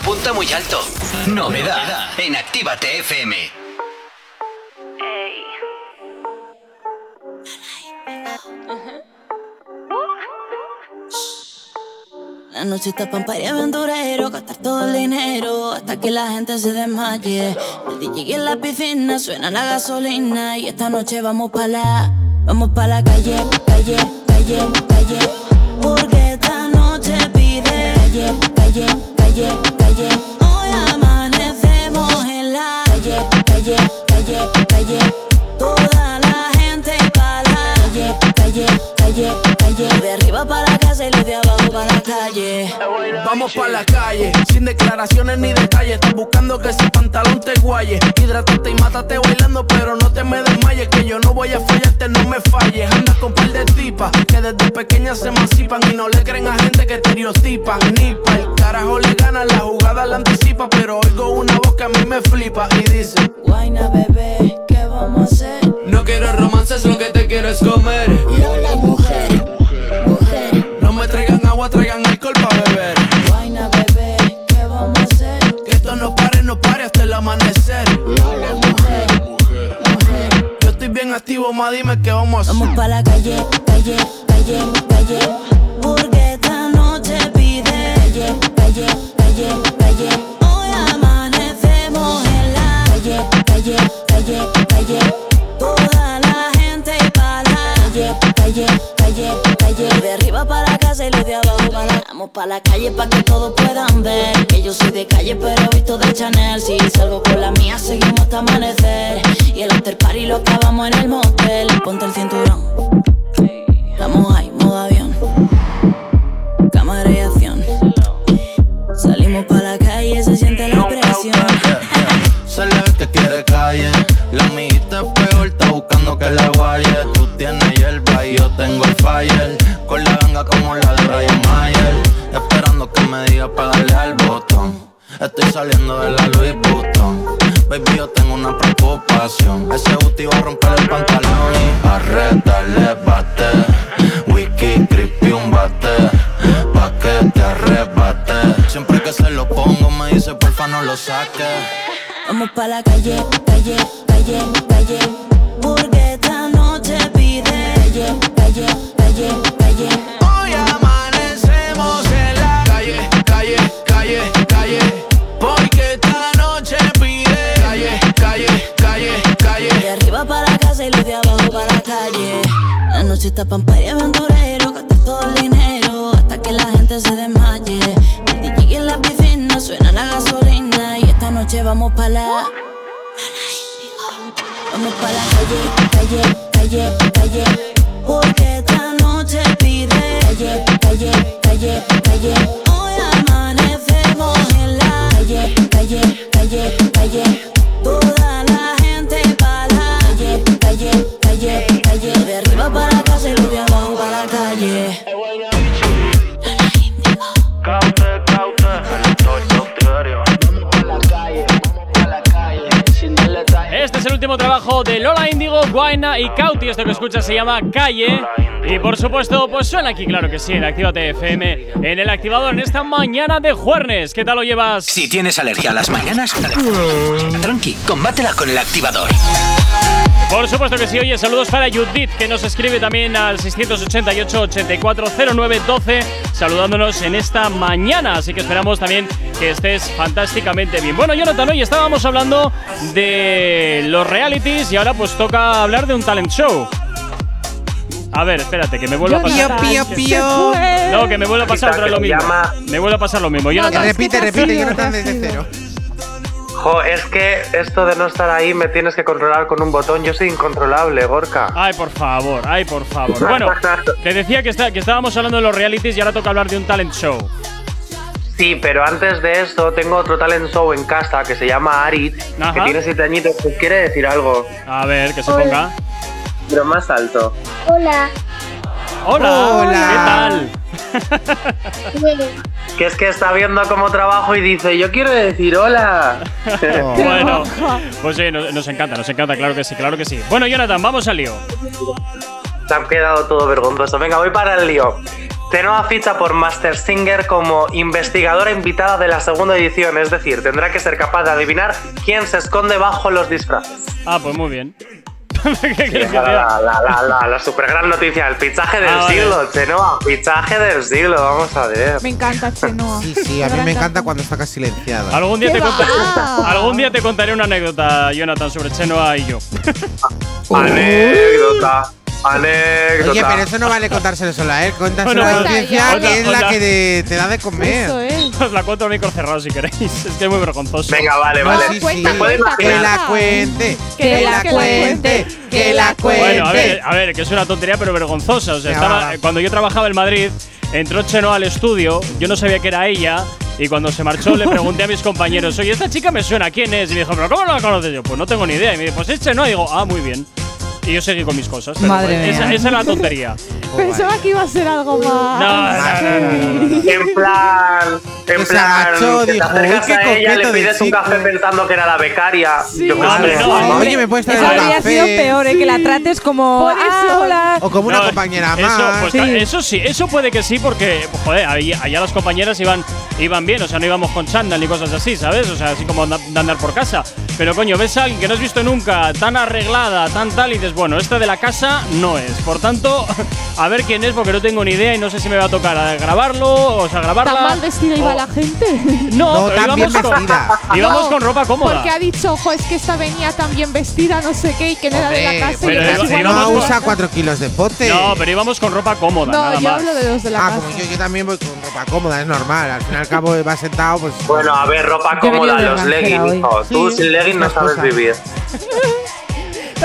apunta muy alto. Novedad en Actívate FM. La noche está pampa y aventurero, gastar todo el dinero hasta que la gente se desmaye. El DJ en la piscina suena la gasolina y esta noche vamos pa' la, vamos pa' la calle, calle, calle, calle. Porque esta noche pide calle, calle, calle, Hoy amanecemos en la calle, calle, calle, calle. Calle, calle. De arriba para la casa y de abajo para la calle. Vamos pa' la calle, sin declaraciones ni detalles. Estás buscando que ese pantalón te guaye. Hidrátate y mátate bailando, pero no te me desmayes. Que yo no voy a fallarte, no me falles. Andas con par de tipas que desde pequeñas se emancipan y no le creen a gente que estereotipan. Ni pa' el carajo le gana, la jugada la anticipa. Pero oigo una voz que a mí me flipa y dice: Guayna, bebé, ¿qué vamos a hacer? No quiero romances, lo que te quiero es comer. Lola, mujer, mujer. No me traigan agua, traigan alcohol pa' beber. Guayna, bebé, ¿qué vamos a hacer? Que esto no pare, no pare hasta el amanecer. Lola, mujer, mujer. Yo estoy bien activo, ma, dime qué vamos a hacer. Vamos pa' la calle, calle, calle, calle. Porque esta noche pide calle, calle, calle, calle. Hoy amanecemos en la calle, calle, calle, calle. Toda la gente la calle, calle, calle, calle. De arriba para la casa y los de abajo para. Vamos pa' la calle pa' que todos puedan ver. Que yo soy de calle pero visto de Chanel. Si salgo con la mía seguimos hasta amanecer. Y el after party lo acabamos en el motel. Ponte el cinturón. Estamos ahí, modo avión. Cámara y acción. Salimos pa' la calle, se siente la presión calle. La amiguita es peor, está buscando que la guaye. Tú tienes hierba y yo tengo el fire. Con la ganga como la de Ryan Mayer. Esperando que me diga para darle al botón. Estoy saliendo de la Louis Vuitton. Baby, yo tengo una preocupación. Ese booty va a romper el pantalón y arrétale bate. Wiki, creepy, un bate. Pa' que te arrebate. Siempre que se lo pongo me dice porfa no lo saques. Vamos pa' la calle, calle, calle, calle. Porque esta noche pide. Calle, calle, calle, calle. Hoy amanecemos en la calle, calle, calle, calle. Porque esta noche pide. Calle, calle, calle, calle. De arriba para la casa y los de abajo para la calle. La noche está pampa y aventurero Gastas todo el dinero hasta que la gente se desmaye. El DJ en la piscina suena la gasolina noche vamos pa' la... Vamos pa' la calle, calle, calle, calle. Porque esta noche pide calle, calle, calle, calle. Hoy amanecemos en la calle, calle, calle, calle trabajo de Lola Indigo, Guaina y Cauti. Esto que escuchas se llama Calle. Y por supuesto, pues suena aquí, claro que sí, en Actívate FM, en el activador, en esta mañana de jueves. ¿Qué tal lo llevas? Si tienes alergia a las mañanas, tranqui, combátela con el activador. Por supuesto que sí. Oye, saludos para Judith, que nos escribe también al 688-840912, saludándonos en esta mañana. Así que esperamos también que estés fantásticamente bien. Bueno, Jonathan, hoy estábamos hablando de los realities y ahora pues toca hablar de un talent show. A ver, espérate, que me vuelva a pasar. Pío, pío, pío. No, que me vuelva a pasar otra vez lo mismo. Me vuelve a pasar lo mismo. Jonathan. Repite, repite, Jonathan desde cero. Jo, es que esto de no estar ahí me tienes que controlar con un botón. Yo soy incontrolable, Gorka. Ay, por favor, ay, por favor. Bueno, te decía que, está- que estábamos hablando de los realities y ahora toca hablar de un talent show. Sí, pero antes de esto tengo otro talent show en casa que se llama Arit, que Ajá. tiene siete añitos. Quiere decir algo. A ver, que se Hola. ponga. Pero más alto. Hola. Hola, ¿qué tal? Que es que está viendo cómo trabajo y dice, yo quiero decir hola. bueno, pues sí, nos, nos encanta, nos encanta, claro que sí, claro que sí. Bueno, Jonathan, vamos al lío. Se han quedado todo vergonzoso. Venga, voy para el lío. Tenoa ficha por Master Singer como investigadora invitada de la segunda edición, es decir, tendrá que ser capaz de adivinar quién se esconde bajo los disfraces. Ah, pues muy bien. ¿Qué quieres que La, la, la, la, super gran noticia, el fichaje del Ah, vale. siglo, Tenoa, fichaje del siglo, vamos a ver. Me encanta Chenoa. Sí, sí, a mí me encanta cuando está casi silenciada. Algún día, ¿Qué te contaré, algún día te contaré una anécdota, Jonathan, sobre Chenoa y yo. Anécdota, anécdota. Oye, pero eso no vale contárselo solo a él, cuéntaselo Bueno, a la audiencia, que es la que de- te da de comer. Eso es. Os la cuento a micro cerrado si queréis. Es que es muy vergonzoso. Venga, vale, No, vale. sí, sí. ¿Me puedes Que la cuente, Que la cuente, que la cuente. Bueno, a ver, a ver, que es una tontería, pero vergonzosa. O sea, Ya. estaba, cuando yo trabajaba en Madrid, entró Chenoa al estudio, yo no sabía que era ella, y cuando se marchó le pregunté a mis compañeros, oye, esta chica me suena, ¿quién es? Y me dijo, ¿pero cómo no la conoces yo? Pues no tengo ni idea. Y me dijo, pues es Chenoa. Y digo, ah, muy bien. Y yo seguí con mis cosas. pero Madre bueno, esa, mía. esa era la tontería. Pensaba que iba a ser algo más. No, no, no, no, no, no. En plan, en se plan, agachó, que te dijo, acercas "Uy, qué a ella, le pides un chico". café pensando que era la becaria. Yo no, hombre. Oye, ¿me puedes traer Eso habría café? sido peor, ¿eh? que la trates como. "Ah, eso". hola. O como una No, compañera eso, más. pues, Sí. eso sí, eso puede que sí, porque, pues, joder, allá las compañeras iban, iban bien, o sea, no íbamos con chándal ni cosas así, ¿sabes? O sea, así como de andar por casa. Pero coño, ves a alguien que no has visto nunca, tan arreglada, tan tal, y dices, bueno, esta de la casa no es. Por tanto, a ver quién es, porque no tengo ni idea y no sé si me va a tocar grabarlo, o sea, grabarla. ¿Tan mal vestida iba o- la gente? No, No, pero tan bien íbamos con, vestida. íbamos No, con ropa cómoda. Porque ha dicho, ojo, es que esta venía tan bien vestida, no sé qué, y que no era de la casa. y pero iba- íbamos no con- usa cuatro kilos de pote. No, pero íbamos con ropa cómoda, No, nada yo más. hablo de los de la Ah, casa. como yo, yo también voy con ropa cómoda, es normal. Al fin y al cabo va sentado, pues. Bueno, a ver, ropa cómoda, los leggings, hijo. Tú sin leggings no sabes vivir.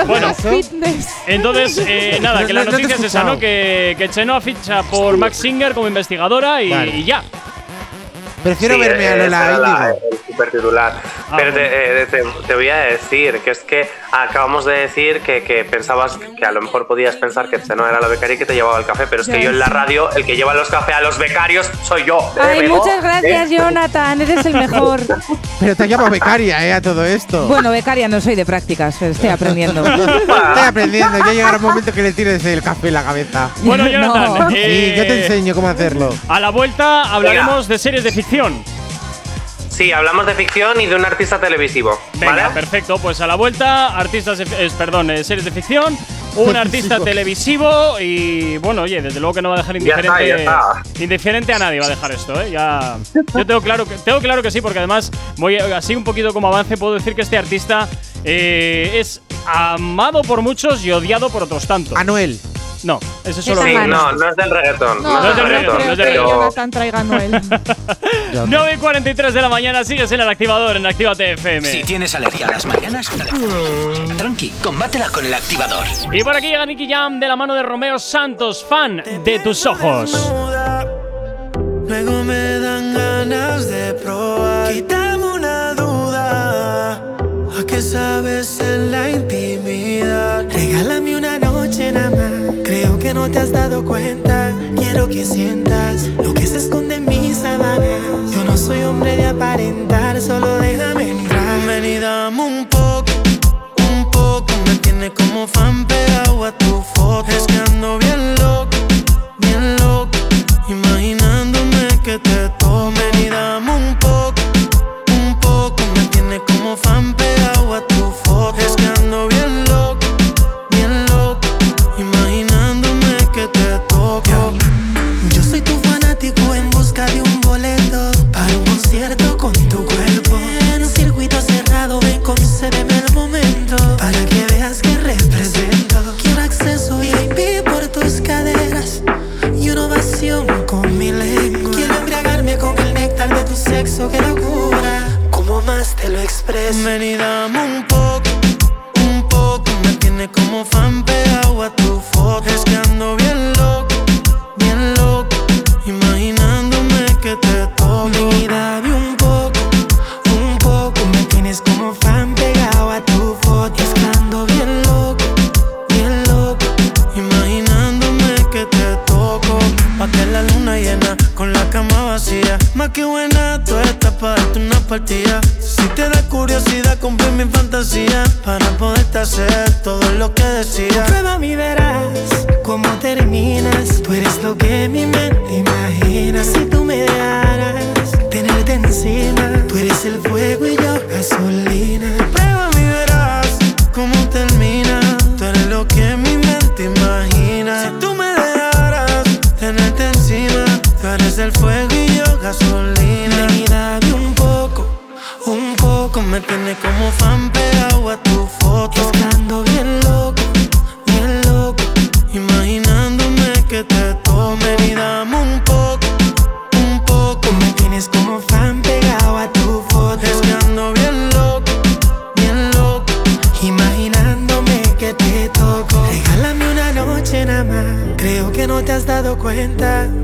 Bueno. Fitness. Entonces, eh, nada, que la noticia es esa. ¿no? Que, que Chenoa ficha por Max Singer como investigadora y, Vale. y ya. Prefiero Sí, verme a eh, Lola Índigo. el super titular. Ah, Pero te, bueno. eh, te- te voy a decir que es que acabamos de decir que, que pensabas que a lo mejor podías pensar que no era la becaria y que te llevaba el café, pero es que yo en la radio, el que lleva los cafés a los becarios soy yo. ¿eh, Ay, muchas gracias, ¿Eh? Jonathan. Eres el mejor. Pero te llamo becaria, ¿eh? A todo esto. Bueno, becaria no soy de prácticas, pero estoy aprendiendo. Estoy aprendiendo. Ya llegará un momento que le tires el café en la cabeza. Bueno, Jonathan, No. eh, Sí, yo te enseño cómo hacerlo. A la vuelta hablaremos de series de ficción. Sí, hablamos de ficción y de un artista televisivo. Venga, ¿vale? perfecto. Pues a la vuelta, artistas, perdón, eh, series de ficción, un artista televisivo y bueno, oye, desde luego que no va a dejar Ya está, indiferente, ya está. indiferente a nadie va a dejar esto, ¿eh? Ya, yo tengo claro que tengo claro que sí, porque además voy a- así un poquito como avance puedo decir que este artista eh, es amado por muchos y odiado por otros tantos. Anuel. No, ese es solo Sí, no, no es del reggaetón. No, No, es del no reggaetón. creo creo de que pero- Jonathan traiga a Noel. 9 y 43 de la mañana, sigues en el activador en Actívate FM. Si tienes alergia a las mañanas, tranqui, combátela con el activador. Y por aquí llega Nicky Jam de la mano de Romeo Santos, fan de tus ojos. Luego me dan ganas de probar. Quítame una duda. ¿A qué sabes en la intimidad? Regálame una no te has dado cuenta. Quiero que sientas lo que se esconde en mis sábanas. Yo no soy hombre de aparentar, solo déjame entrar. Ven y dame un poco, un poco. Me tienes como fan pegado a tu foto. Es que ando bien loco expreso. Ven y dame un poco, un poco. Me tiene como fan lo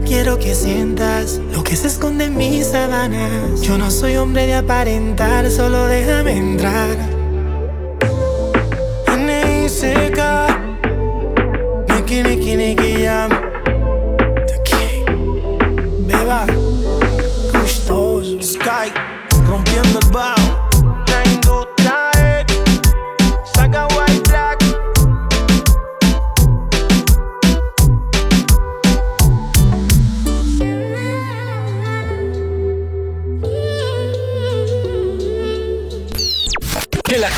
Quiero que sientas lo que se esconde en mis sábanas. Yo no soy hombre de aparentar, solo déjame entrar. N.I.C.K. Niki, niki. Beba. Gustoso. Sky. Rompiendo el bajo.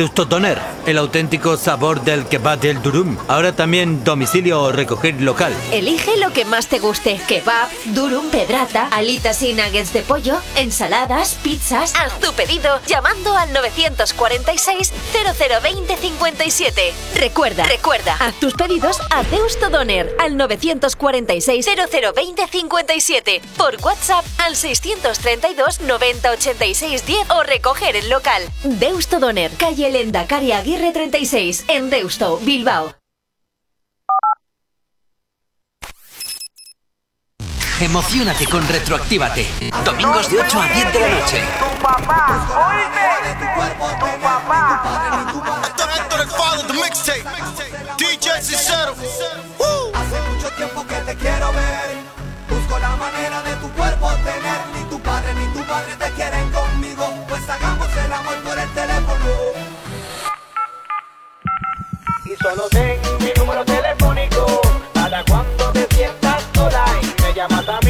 Deusto Doner, el auténtico sabor del kebab del durum. Ahora también domicilio o recoger local. Elige lo que más te guste. Kebab, durum, pedrata, alitas y nuggets de pollo, ensaladas, pizzas. Haz tu pedido llamando al 946 0020 57. Recuerda, recuerda, haz tus pedidos a Deusto Doner al 946 0020 57. Por WhatsApp al 632 90 86 10 o recoger el local. Deusto Doner, calle Lendakari Aguirre 36, en Deusto, Bilbao. Emocionate con Retroactívate. Domingos de 8 a 10 de la noche. Héctor el Father, the mixtape. DJ Cicero. Hace mucho tiempo que te quiero ver. Busco la manera de tu cuerpo tener. Ni tu padre ni tu madre te quieren conmigo. Pues hagamos el amor por el teléfono. Solo ten mi número telefónico para cuando te sientas sola y me llamas a mí.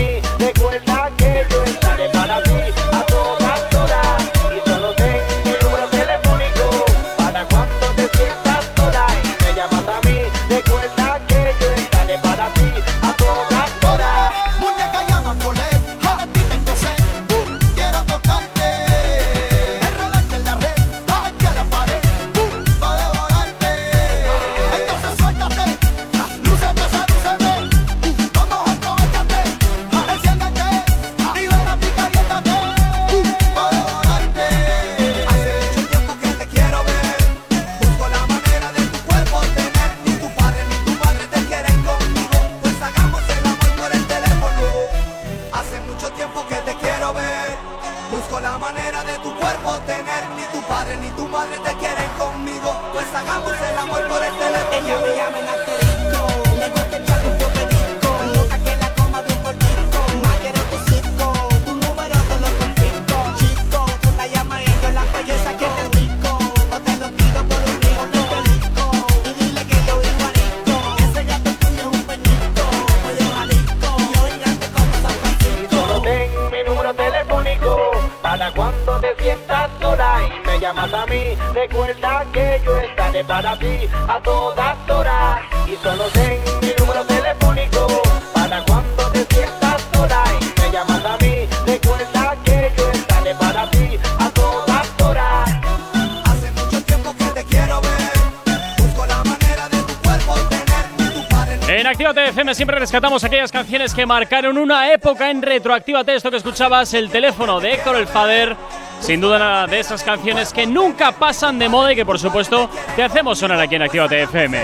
FM siempre rescatamos aquellas canciones que marcaron una época en Retroactívate. Esto que escuchabas, el teléfono de Héctor el Fader. Sin duda nada de esas canciones que nunca pasan de moda y que por supuesto te hacemos sonar aquí en Actívate FM.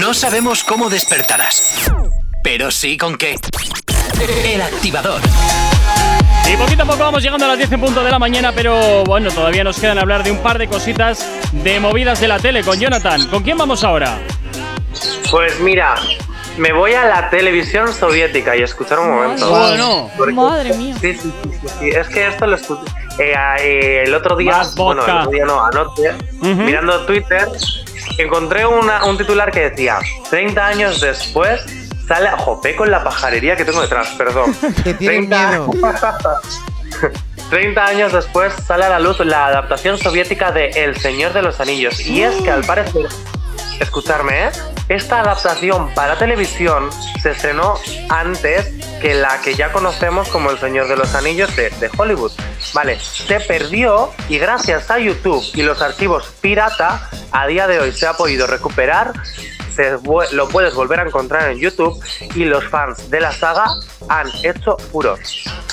No sabemos cómo despertarás, pero sí con qué. El activador. Y poquito a poco vamos llegando a las 10 en punto de la mañana, pero bueno, todavía nos quedan hablar de un par de cositas de movidas de la tele con Jonathan. ¿Con quién vamos ahora? Pues mira, me voy a la televisión soviética y escuchar un momento. Bueno. Porque- Madre mía. Sí, sí, sí, sí, sí. Es que esto lo escuché eh, eh, el otro día, Más bueno, el otro día no, anoche, mirando Twitter, encontré una- un titular que decía 30 años después sale, jope con la pajarería que tengo detrás, perdón. Que tienen 30 miedo. 30 años después sale a la luz la adaptación soviética de El Señor de los Anillos. Y es que al parecer, escucharme, ¿eh? Esta adaptación para televisión se estrenó antes que la que ya conocemos como El Señor de los Anillos de, de Hollywood. Vale, se perdió y gracias a YouTube y los archivos pirata, a día de hoy se ha podido recuperar se vu- lo puedes volver a encontrar en YouTube y los fans de la saga han hecho furor.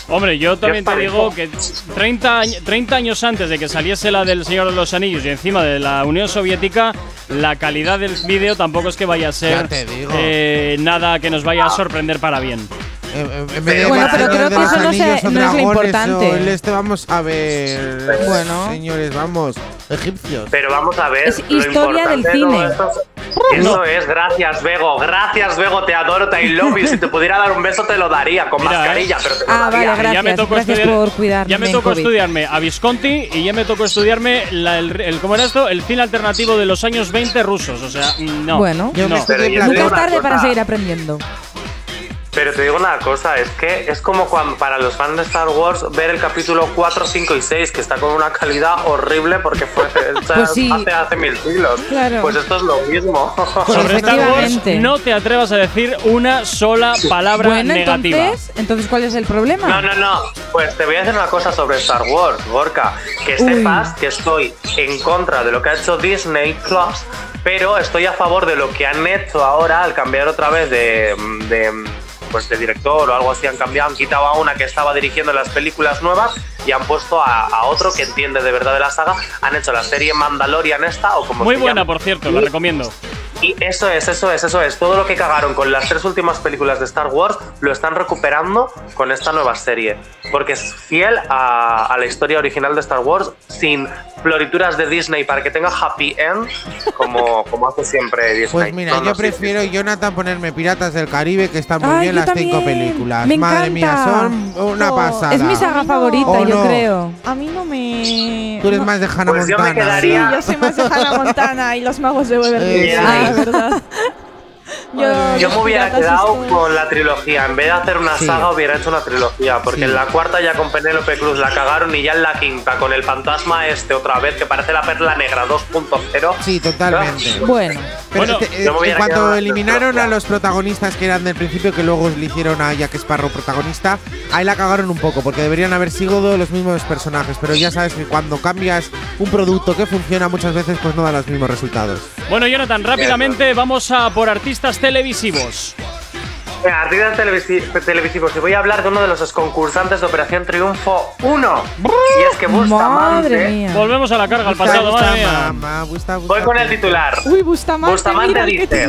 Hombre, yo también te digo que 30, año- 30 años antes de que saliese la del Señor de los Anillos y encima de la Unión Soviética, la calidad del vídeo tampoco es que vaya a ser te eh, nada que nos vaya a sorprender para bien. En vez de Bueno, pero creo que eso no se- Anillos o no es lo importante. el este vamos a ver. Bueno. Señores, vamos. Egipcios. Pero vamos a ver. Es historia del cine. todo esto es- Eso es, gracias, Bego. Gracias, Bego, te adoro, te I love you. Si te pudiera dar un beso, te lo daría con Mira, mascarilla, ¿eh? pero te lo Ah, vale, daría. gracias. ya me tocó gracias estudiar, por cuidarme ya me tocó COVID. estudiarme a Visconti y ya me tocó estudiarme la- el, el- ¿cómo era esto? El cine alternativo de los años 20 rusos. O sea, mm, no. Bueno, Yo me no. nunca es tarde para seguir aprendiendo. Pero te digo una cosa, es que es como cuando para los fans de Star Wars ver el capítulo 4, 5 y 6, que está con una calidad horrible porque fue hecha Pues sí. hace, hace mil siglos. Claro. Pues esto es lo mismo. Sobre Star Wars no te atrevas a decir una sola palabra Bueno, negativa. entonces, entonces, ¿cuál es el problema? No, no, no. Pues te voy a decir una cosa sobre Star Wars, Gorka. Que Uy. sepas que estoy en contra de lo que ha hecho Disney Plus, pero estoy a favor de lo que han hecho ahora al cambiar otra vez de, de, pues de director o algo así. Han cambiado, han quitado a una que estaba dirigiendo las películas nuevas y han puesto a, a otro que entiende de verdad de la saga. Han hecho la serie Mandalorian esta o como Muy se buena, por cierto, la recomiendo. Y eso es, eso es, eso es. Todo lo que cagaron con las tres últimas películas de Star Wars lo están recuperando con esta nueva serie. Porque es fiel a, a la historia original de Star Wars, sin florituras de Disney para que tenga happy end, como, como hace siempre Disney. Pues mira, No, no, yo sí, prefiero, Jonathan, ponerme Piratas del Caribe, que están muy Ay, bien las cinco también. películas. Me Madre mía, son una No, pasada. Es mi saga favorita, ¿O yo creo. A mí no me. Tú eres no- más de Hannah Pues yo me Montana. quedaría- Sí, yo soy más de Hannah Montana y los magos de Beverly Eh, Hills, sí. la verdad. Yo, me hubiera quedado con la trilogía. En vez de hacer una Sí. saga, hubiera hecho una trilogía. Porque Sí. en la cuarta ya con Penélope Cruz la cagaron y ya en la quinta con el fantasma este otra vez, que parece la perla negra 2.0. Sí, totalmente. Bueno, Pero Bueno, este, eh, en cuanto eliminaron a los protagonistas que eran del principio, que luego le hicieron a Jack Sparrow protagonista, ahí la cagaron un poco, porque deberían haber sido los mismos personajes. Pero ya sabes que cuando cambias un producto que funciona muchas veces, pues no da los mismos resultados. Bueno, Jonathan, rápidamente vamos a por artistas televisivos. Artistas televisi- televisivos. Y voy a hablar de uno de los concursantes de Operación Triunfo 1. Y es que madre Bustamante. mía. Volvemos a la carga al pasado, madre mía. Voy con el titular. Uy, Bustamante. Bustamante dice.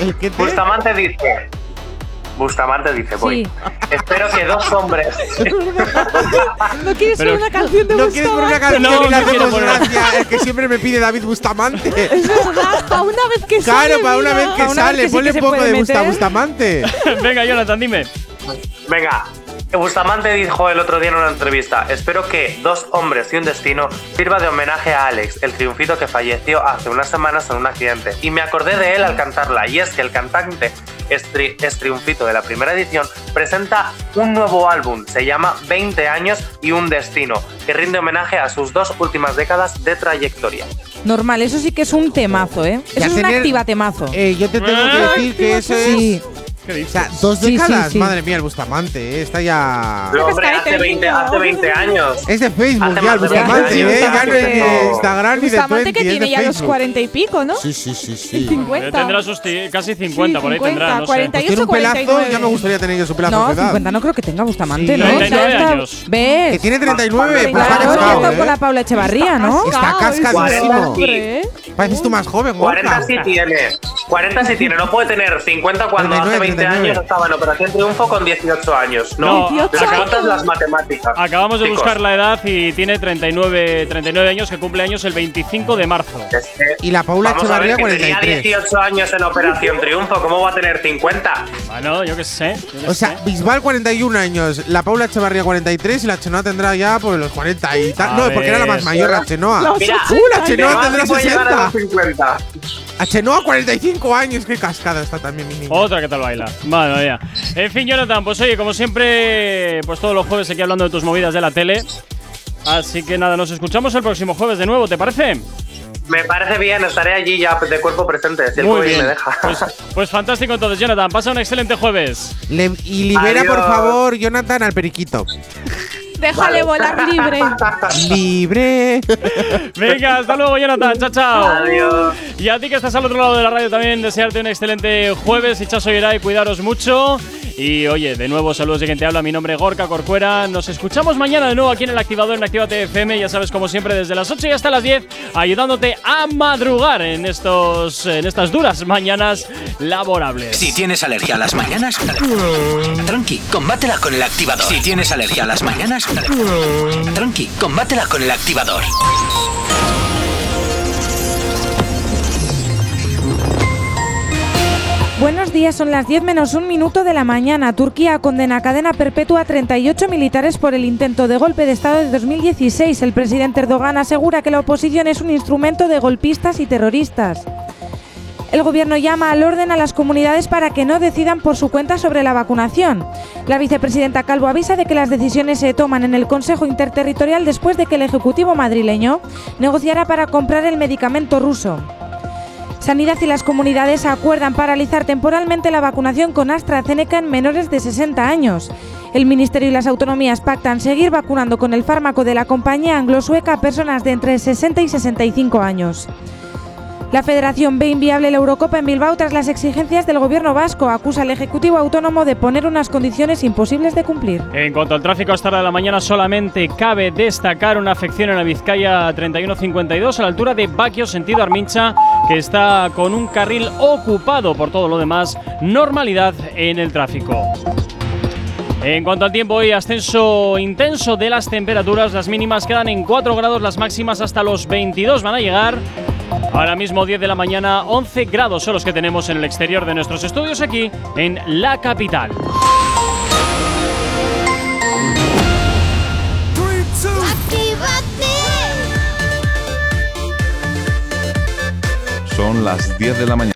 ¿El que te- Bustamante dice. Bustamante dice, voy. Sí. Espero que dos hombres. ¿No quieres Pero- una canción de ¿No quieres por una Bustamante? canción No, y le hacemos poner- gracia? El que siempre me pide David Bustamante. Es verdad, para una vez que sale. Claro, para una vez que sale, vez que sí ponle que un poco de Busta. Bustamante. Venga, Jonathan, dime. Venga. Bustamante dijo el otro día en una entrevista: Espero que Dos Hombres y un Destino sirva de homenaje a Alex, el triunfito que falleció hace unas semanas en un accidente. Y me acordé de él al cantarla, y es que el cantante Estri- es triunfito de la primera edición presenta un nuevo álbum, se llama 20 años y un destino, que rinde homenaje a sus dos últimas décadas de trayectoria. Normal, eso sí que es un temazo, ¿eh? Eso es un activa temazo. Eh, yo te tengo que decir que eso Sí. Es. ¿Qué O dices? sea, dos Sí, sí, décadas. sí. Madre mía, el Bustamante, eh, está ya. Hombre, ahí hace 20, teniendo. hace 20 años. Es de Facebook Hace ya, el Bustamante, 20 eh. Ya no es de. Instagram ni de Bustamante que tiene ya los Facebook. cuarenta y pico, ¿no? Sí, sí, sí, sí. 50. Eh, Tendrá sus casi 50, Sí, por ahí 50, tendrá, no sé. 40 Pues tiene un pelazo, 49. ya me gustaría tener yo su pelazo No, de edad. 50 no creo que tenga Bustamante, Sí, ¿no? 39 Ya está- años. ¿Ves? Que tiene 39, pues está con la ¿eh? Paula Echevarría, ¿no? Está cascadísimo. Pareces tú más joven, 40 Gorka. sí tiene. 40 sí tiene. No puede tener 50 cuando 39, hace 20 39. años estaba en Operación Triunfo con 18 años. No, No, 18 las cuentas años. las matemáticas. Acabamos de Chicos, buscar la edad y tiene 39, 39 años, que cumple años el 25 de marzo. es que- Y la Paula a Echevarría, que tenía 43. 18 años en Operación Triunfo. ¿Cómo va a tener 50? Bueno, yo qué sé. yo qué O sea, sé. Bisbal 41 años, la Paula Echevarría 43 y la Chenoa tendrá ya por los 40 y tal. A No, porque era la más mayor la Chenoa. Mira, ¡Uh, la Chenoa tendrá sí puede llegar a 60! los 50. A Chenoa 45 años, qué cascada está también mi niña. Otra que tal baila. Madre mía. En fin, Jonathan, pues oye, como siempre, pues todos los jueves aquí hablando de tus movidas de la tele. Así que nada, nos escuchamos el próximo jueves de nuevo, ¿te parece? Me parece bien, estaré allí ya de cuerpo presente, si el Muy COVID bien. me deja. Pues, pues fantástico entonces, Jonathan. Pasa un excelente jueves. Le- y libera, por favor, Jonathan al periquito. Déjale volar libre. Libre. Venga, hasta luego, Jonathan. Chao, chao. Adiós. Y a ti que estás al otro lado de la radio también, desearte un excelente jueves. Y chaso y cuidaros mucho. Y oye, de nuevo, saludos de quien te habla. Mi nombre es Gorka Corcuera. Nos escuchamos mañana de nuevo aquí en el activador en Actívate FM. Ya sabes, como siempre, desde las 8 y hasta las 10, ayudándote a madrugar en, estos, en estas duras mañanas laborables. Si tienes alergia a las mañanas, tranqui, combátela con el activador. Si tienes alergia a las mañanas, tranqui, combátela con el activador. Buenos días, son las 10 menos un minuto de la mañana. Turquía condena a cadena perpetua a 38 militares por el intento de golpe de Estado de 2016. El presidente Erdogan asegura que la oposición es un instrumento de golpistas y terroristas. El gobierno llama al orden a las comunidades para que no decidan por su cuenta sobre la vacunación. La vicepresidenta Calvo avisa de que las decisiones se toman en el Consejo Interterritorial después de que el Ejecutivo madrileño negociara para comprar el medicamento ruso. Sanidad y las comunidades acuerdan paralizar temporalmente la vacunación con AstraZeneca en menores de 60 años. El Ministerio y las autonomías pactan seguir vacunando con el fármaco de la compañía anglo-sueca a personas de entre 60 y 65 años. La Federación ve inviable la Eurocopa en Bilbao tras las exigencias del gobierno vasco. Acusa al Ejecutivo Autónomo de poner unas condiciones imposibles de cumplir. En cuanto al tráfico esta hora de la mañana, solamente cabe destacar una afección en la Vizcaya 3152 a la altura de Baquio, sentido Armincha, que está con un carril ocupado. Por todo lo demás, normalidad en el tráfico. En cuanto al tiempo, hoy ascenso intenso de las temperaturas. Las mínimas quedan en 4 grados, las máximas hasta los 22 van a llegar. Ahora mismo 10 de la mañana, 11 grados son los que tenemos en el exterior de nuestros estudios aquí en la capital. Son las 10 de la mañana.